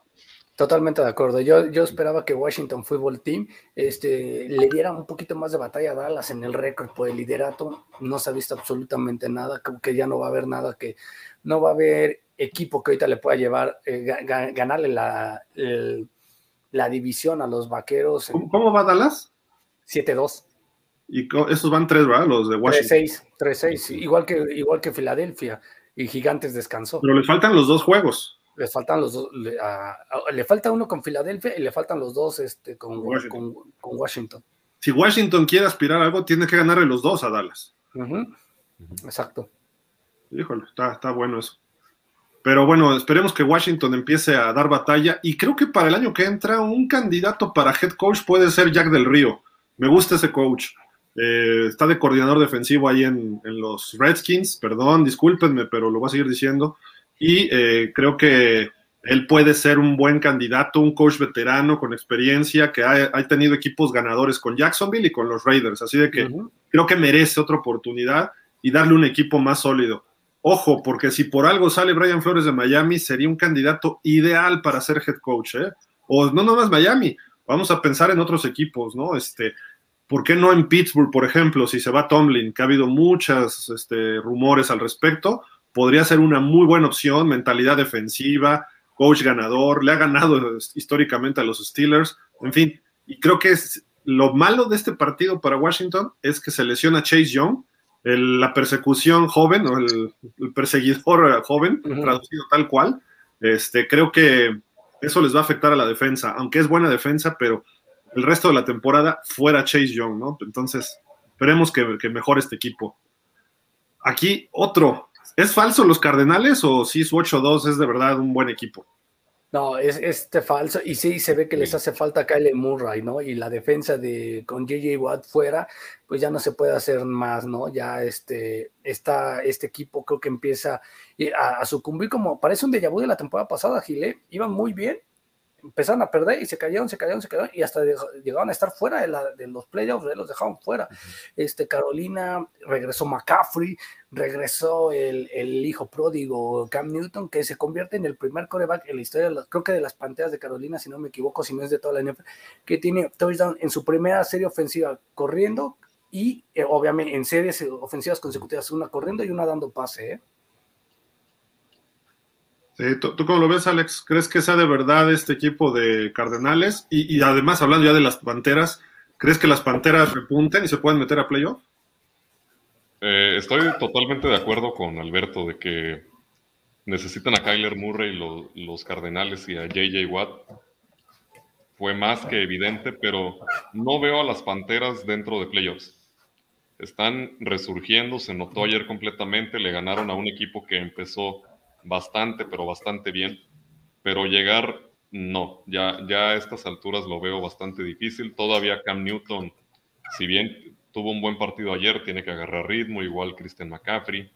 Totalmente de acuerdo. Yo, yo esperaba que Washington Football Team este, le diera un poquito más de batalla a Dallas en el récord por el liderato. No se ha visto absolutamente nada, como que ya no va a haber nada, que no va a haber equipo que ahorita le pueda llevar, eh, ganarle la, la división a los vaqueros. ¿Cómo, va Dallas? 7-2. Y esos van tres, ¿verdad? Los de Washington. 3-6, igual que, igual que Filadelfia. Y Gigantes descansó. Pero le faltan los dos juegos le faltan los dos, le, falta uno con Filadelfia y le faltan los dos este, con, Washington. Si Washington quiere aspirar a algo, tiene que ganarle los dos a Dallas. Exacto. Híjole, está, está bueno eso. Pero bueno, esperemos que Washington empiece a dar batalla y creo que para el año que entra un candidato para head coach puede ser Jack del Río. Me gusta ese coach. Eh, está de coordinador defensivo ahí en, en, los Redskins, perdón, discúlpenme, pero lo voy a seguir diciendo y eh, creo que él puede ser un buen candidato, un coach veterano con experiencia que ha, tenido equipos ganadores con Jacksonville y con los Raiders, así de que creo que merece otra oportunidad y darle un equipo más sólido. Ojo, porque si por algo sale Brian Flores de Miami, sería un candidato ideal para ser head coach, ¿eh? O no nomás Miami, vamos a pensar en otros equipos, ¿no? Este, ¿por qué no en Pittsburgh, por ejemplo, si se va Tomlin, que ha habido muchos este, rumores al respecto? podría ser una muy buena opción, mentalidad defensiva, coach ganador, le ha ganado históricamente a los Steelers, en fin, y creo que es, lo malo de este partido para Washington es que se lesiona Chase Young, la persecución joven o el, perseguidor joven, traducido tal cual, este, creo que eso les va a afectar a la defensa, aunque es buena defensa, pero el resto de la temporada fuera Chase Young, ¿no? Entonces, esperemos que, que mejore este equipo. Aquí otro, ¿Es falso los Cardenales o si su 8-2 es de verdad un buen equipo? No, es este falso. Y sí, se ve que les hace falta Kyle Murray, ¿no? Y la defensa de con JJ Watt fuera, pues ya no se puede hacer más, ¿no? Ya este, está, este equipo creo que empieza a, a sucumbir como, parece un déjà vu de la temporada pasada, Gile. Iban muy bien, empezaron a perder y se cayeron, se cayeron, se cayeron y hasta llegaron a estar fuera de, los playoffs, los dejaron fuera. este, Carolina, regresó McCaffrey, regresó el, hijo pródigo Cam Newton, que se convierte en el primer coreback en la historia, creo que de las Panteras de Carolina, si no me equivoco, si no es de toda la NFL, que tiene touchdown en su primera serie ofensiva corriendo y eh, obviamente en series ofensivas consecutivas, una corriendo y una dando pase, ¿eh? ¿Tú, cómo lo ves, Alex? ¿Crees que sea de verdad este equipo de Cardenales? Y, además, hablando ya de las Panteras, ¿crees que las Panteras repunten y se pueden meter a playoff? Eh, estoy totalmente de acuerdo con Alberto de que necesitan a Kyler Murray los, los Cardenales y a JJ Watt. Fue más que evidente, pero no veo a las Panteras dentro de playoffs. Están resurgiendo, se notó ayer completamente, le ganaron a un equipo que empezó bastante, pero bastante bien. Pero llegar no, ya, ya a estas alturas lo veo bastante difícil. Todavía Cam Newton, si bien tuvo un buen partido ayer, tiene que agarrar ritmo, igual Christian McCaffrey.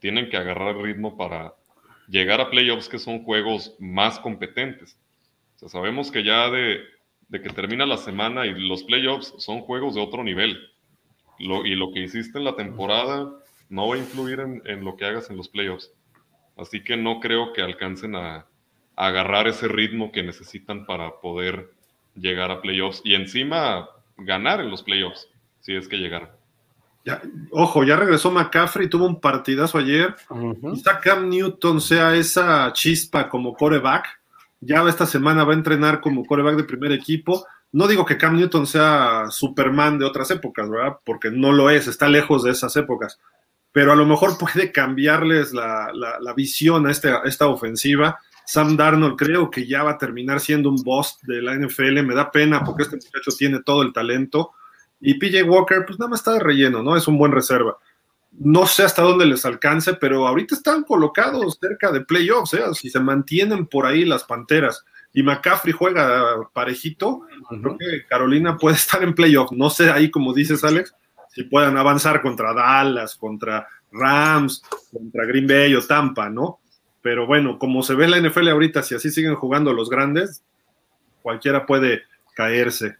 Tienen que agarrar ritmo para llegar a playoffs que son juegos más competentes. O sea, sabemos que ya de, de que termina la semana y los playoffs son juegos de otro nivel. Lo, y lo que hiciste en la temporada no va a influir en, en, lo que hagas en los playoffs. Así que no creo que alcancen a, a agarrar ese ritmo que necesitan para poder llegar a playoffs y encima ganar en los playoffs, si es que llegaran. Ya, ojo, ya regresó McCaffrey, tuvo un partidazo ayer. Uh -huh. Quizá Cam Newton sea esa chispa como coreback. Ya esta semana va a entrenar como coreback de primer equipo. No digo que Cam Newton sea Superman de otras épocas, ¿verdad? Porque no lo es, está lejos de esas épocas. Pero a lo mejor puede cambiarles la, la, la visión a, este, a esta ofensiva. Sam Darnold creo que ya va a terminar siendo un boss de la NFL. Me da pena porque este muchacho tiene todo el talento. Y PJ Walker, pues nada más está de relleno, ¿no? Es un buen reserva. No sé hasta dónde les alcance, pero ahorita están colocados cerca de playoffs, ¿eh? Si se mantienen por ahí las panteras y McCaffrey juega parejito, uh -huh. creo que Carolina puede estar en playoff. No sé ahí, como dices, Alex, si puedan avanzar contra Dallas, contra Rams, contra Green Bay o Tampa, ¿no? Pero bueno, como se ve en la NFL ahorita, si así siguen jugando los grandes, cualquiera puede caerse.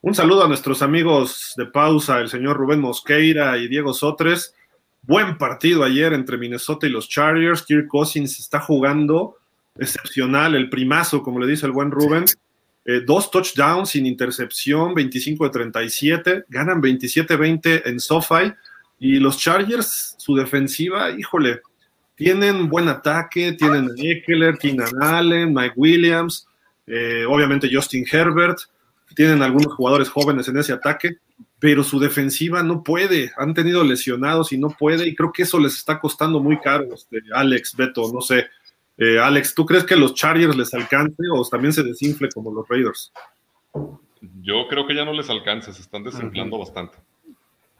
Un saludo a nuestros amigos de pausa, el señor Rubén Mosqueira y Diego Sotres. Buen partido ayer entre Minnesota y los Chargers. Kirk Cousins está jugando excepcional, el primazo, como le dice el buen Rubén. Eh, dos touchdowns sin intercepción, 25 de 37, ganan 27-20 en SoFi. Y los Chargers, su defensiva, híjole, tienen buen ataque, tienen a Eckler, Keenan Allen, Mike Williams, eh, obviamente Justin Herbert tienen algunos jugadores jóvenes en ese ataque, pero su defensiva no puede, han tenido lesionados y no puede, y creo que eso les está costando muy caro, este, Alex, Beto, no sé. Eh, Alex, ¿tú crees que los Chargers les alcance o también se desinfle como los Raiders? Yo creo que ya no les alcanza, se están desinflando bastante.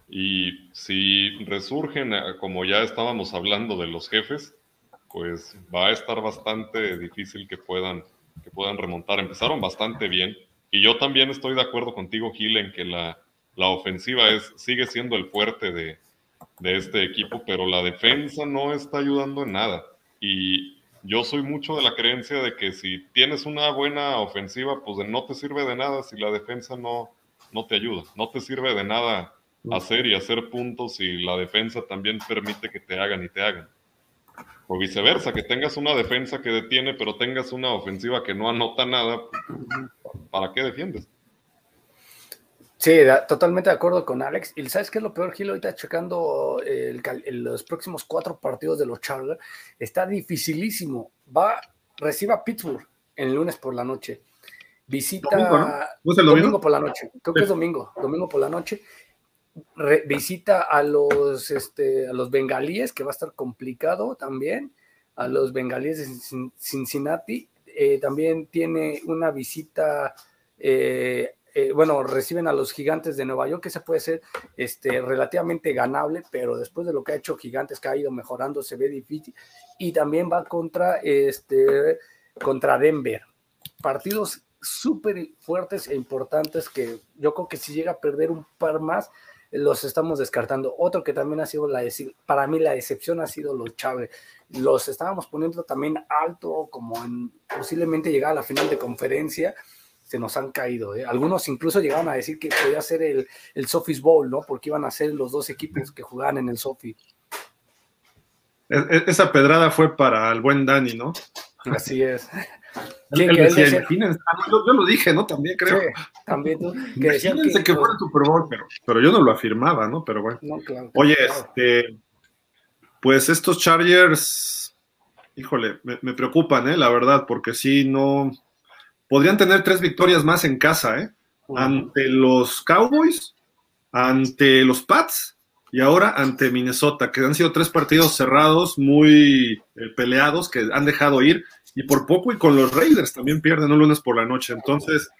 Y si resurgen, eh, como ya estábamos hablando de los jefes, pues va a estar bastante difícil que puedan, que puedan remontar. Empezaron bastante bien, y yo también estoy de acuerdo contigo, Gil, en que la, la ofensiva es, sigue siendo el fuerte de, de, este equipo, pero la defensa no está ayudando en nada. Y yo soy mucho de la creencia de que si tienes una buena ofensiva, pues no te sirve de nada si la defensa no, no te ayuda. No te sirve de nada hacer y hacer puntos si la defensa también permite que te hagan y te hagan. O viceversa, que tengas una defensa que detiene, pero tengas una ofensiva que no anota nada, ¿para qué defiendes? Sí, totalmente de acuerdo con Alex. ¿Y sabes qué es lo peor, Gil? Ahorita checando el, el, los próximos cuatro partidos de los Chargers, está dificilísimo. Va, reciba a Pittsburgh el lunes por la noche. Visita domingo, ¿no? ¿No es el domingo? domingo? por la noche. Creo que es domingo, domingo por la noche. Re, visita a los, este, a los bengalíes, que va a estar complicado también. A los bengalíes de Cincinnati. Eh, también tiene una visita. Eh, eh, bueno, reciben a los gigantes de Nueva York, que se puede ser este, relativamente ganable, pero después de lo que ha hecho Gigantes, que ha ido mejorando, se ve difícil. Y también va contra, este, contra Denver. Partidos súper fuertes e importantes que yo creo que si llega a perder un par más, los estamos descartando. Otro que también ha sido la para mí la decepción ha sido los Chávez. Los estábamos poniendo también alto, como en posiblemente llegar a la final de conferencia se nos han caído. ¿eh? Algunos incluso llegaron a decir que podía ser el, el Sofis Bowl, ¿no? Porque iban a ser los dos equipos que jugaban en el Sofi. Esa pedrada fue para el buen Dani, ¿no? Así es. ¿Quién, él, él decía, imagínense, yo, yo, lo dije, ¿no? También creo. Sí, también tú. Que imagínense que, que fuera el Super Bowl, pero, pero yo no lo afirmaba, ¿no? Pero bueno. No, claro, Oye, claro. este, pues estos Chargers, híjole, me, me preocupan, ¿eh? La verdad, porque sí, no, podrían tener tres victorias más en casa, ¿eh? Ante los Cowboys, ante los Pats y ahora ante Minnesota, que han sido tres partidos cerrados, muy eh, peleados, que han dejado ir, y por poco y con los Raiders también pierden un lunes por la noche. Entonces,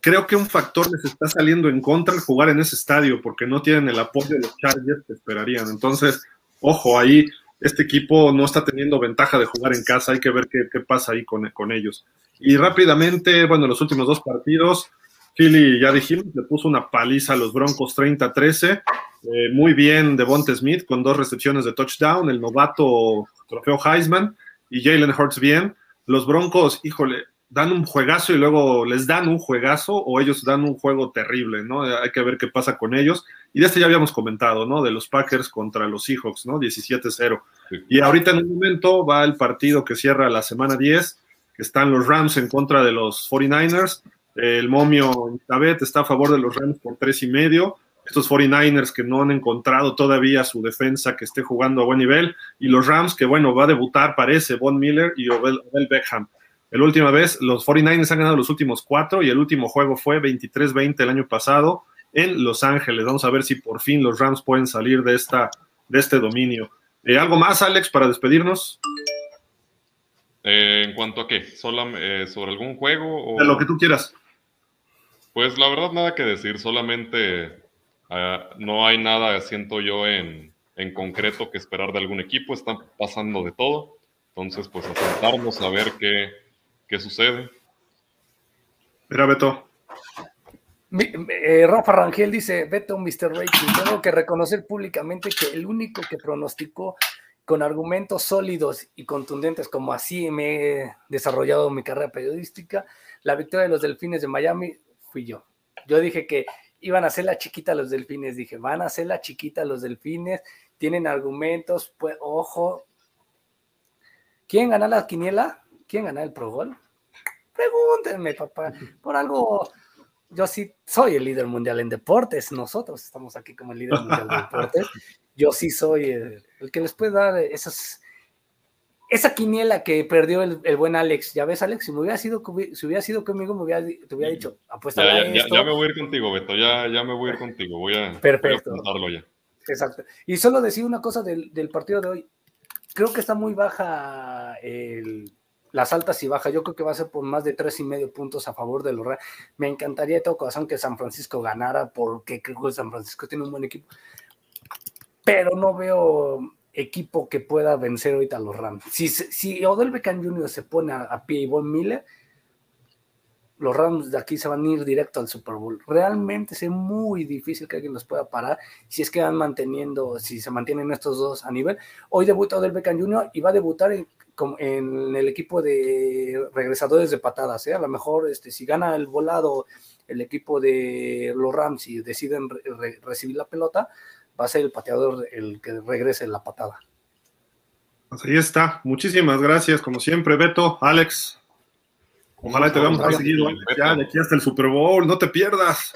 creo que un factor les está saliendo en contra el jugar en ese estadio, porque no tienen el apoyo de los Chargers que esperarían. Entonces, ojo, ahí este equipo no está teniendo ventaja de jugar en casa, hay que ver qué, qué pasa ahí con, con ellos. Y rápidamente, bueno, los últimos dos partidos, Philly, ya dijimos, le puso una paliza a los Broncos 30-13. Eh, muy bien Devonte Smith con dos recepciones de touchdown, el novato trofeo Heisman y Jalen Hurts bien. Los Broncos, híjole, dan un juegazo y luego les dan un juegazo o ellos dan un juego terrible, ¿no? Hay que ver qué pasa con ellos. Y de este ya habíamos comentado, ¿no? De los Packers contra los Seahawks, ¿no? 17-0. Y ahorita en un momento va el partido que cierra la semana 10, que están los Rams en contra de los 49ers. El momio Tabet está a favor de los Rams por tres y medio. Estos 49ers que no han encontrado todavía su defensa que esté jugando a buen nivel. Y los Rams que, bueno, va a debutar, parece, Von Miller y Odell Beckham. La última vez, los 49ers han ganado los últimos cuatro y el último juego fue 23-20 el año pasado en Los Ángeles. Vamos a ver si por fin los Rams pueden salir de, esta, de este dominio. Eh, ¿Algo más, Alex, para despedirnos? Eh, ¿En cuanto a qué? ¿Solo, eh, ¿Sobre algún juego? O... De lo que tú quieras. Pues la verdad nada que decir, solamente ah, no hay nada, siento yo, en, en, concreto que esperar de algún equipo, están pasando de todo, entonces pues a a ver qué, qué sucede. Mira, Beto. Eh, Rafa Rangel dice, Beto, Mr. Rating, tengo que reconocer públicamente que el único que pronosticó con argumentos sólidos y contundentes, como así me he desarrollado mi carrera periodística, la victoria de los Delfines de Miami fui yo. Yo dije que iban a ser la chiquita los Delfines, dije, van a ser la chiquita los Delfines, tienen argumentos, pues ojo. ¿Quién gana la quiniela? ¿Quién gana el Pro Gol? Pregúntenme, papá. Por algo, yo sí soy el líder mundial en deportes. Nosotros estamos aquí como el líder mundial de deportes. Yo sí soy el, que les puede dar esas, esa quiniela que perdió el, buen Alex. Ya ves, Alex, si, me hubiera sido, si hubiera sido conmigo, me hubiera, te hubiera dicho, apuesta ya, ya, ya, me voy a ir contigo, Beto. Ya, ya me voy a ir contigo. Voy a, Perfecto. ya. Exacto. Y solo decir una cosa del, del partido de hoy. Creo que está muy baja el las altas y bajas. Yo creo que va a ser por más de tres y medio puntos a favor de los. Me encantaría de todo corazón que San Francisco ganara porque creo que San Francisco tiene un buen equipo. Pero no veo equipo que pueda vencer ahorita a los Rams. Si, si Odell Beckham Jr. se pone a, pie y Von Miller, los Rams de aquí se van a ir directo al Super Bowl. Realmente es muy difícil que alguien los pueda parar si es que van manteniendo, si se mantienen estos dos a nivel. Hoy debuta Odell Beckham Jr. y va a debutar en, el equipo de regresadores de patadas. ¿eh? A lo mejor este, si gana el volado el equipo de los Rams y deciden recibir la pelota, va a ser el pateador el que regrese la patada. Pues ahí está. Muchísimas gracias, como siempre, Beto, Alex. Ojalá te veamos más seguido. Ya, de aquí hasta el Super Bowl, no te pierdas.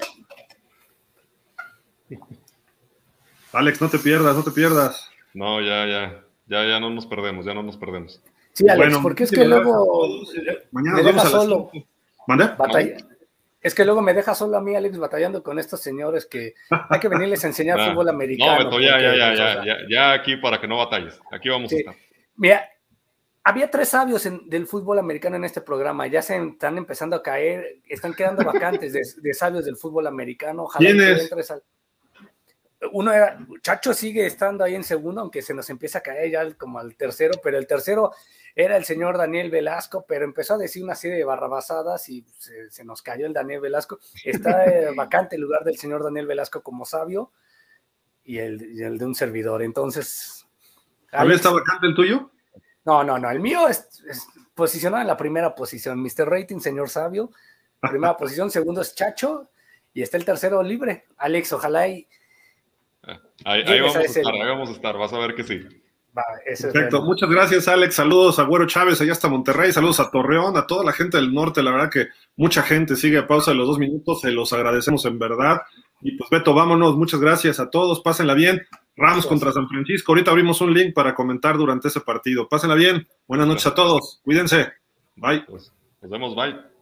Alex, no te pierdas, no te pierdas. No, ya, ya, ya, ya no nos perdemos, ya no nos perdemos. Sí, Alex, porque es que luego Mañana me deja solo. ¿Mande? Es que luego me deja solo a mí, Alex, batallando con estos señores que hay que venirles a enseñar fútbol americano. No, Beto, ya, ya, ya, ya, ya, ya, aquí para que no batalles. Aquí vamos a estar. Mira, había tres sabios del fútbol americano en este programa. Ya se están empezando a caer, están quedando vacantes de, sabios del fútbol americano. Ojalá ¿Quién es? Uno era, Chacho sigue estando ahí en segundo, aunque se nos empieza a caer ya como al tercero, pero el tercero era el señor Daniel Velasco, pero empezó a decir una serie de barrabasadas y se, nos cayó el Daniel Velasco. Está eh, vacante el lugar del señor Daniel Velasco como sabio y el, de un servidor. Entonces. ¿También está vacante el tuyo? No, no, no. El mío es, posicionado en la primera posición. Mr. Rating, señor sabio. Primera posición. Segundo es Chacho. Y está el tercero libre. Alex, ojalá y Ahí, vamos a, estar, ahí vamos a estar, vas a ver que sí. Perfecto, muchas gracias Alex, saludos a Güero Chávez allá hasta Monterrey, saludos a Torreón, a toda la gente del norte, la verdad que mucha gente sigue a pausa de los dos minutos, se los agradecemos en verdad. Y pues Beto, vámonos, muchas gracias a todos, pásenla bien. Rams contra San Francisco, ahorita abrimos un link para comentar durante ese partido. Pásenla bien, buenas noches a todos, cuídense, bye. Pues, nos vemos, bye.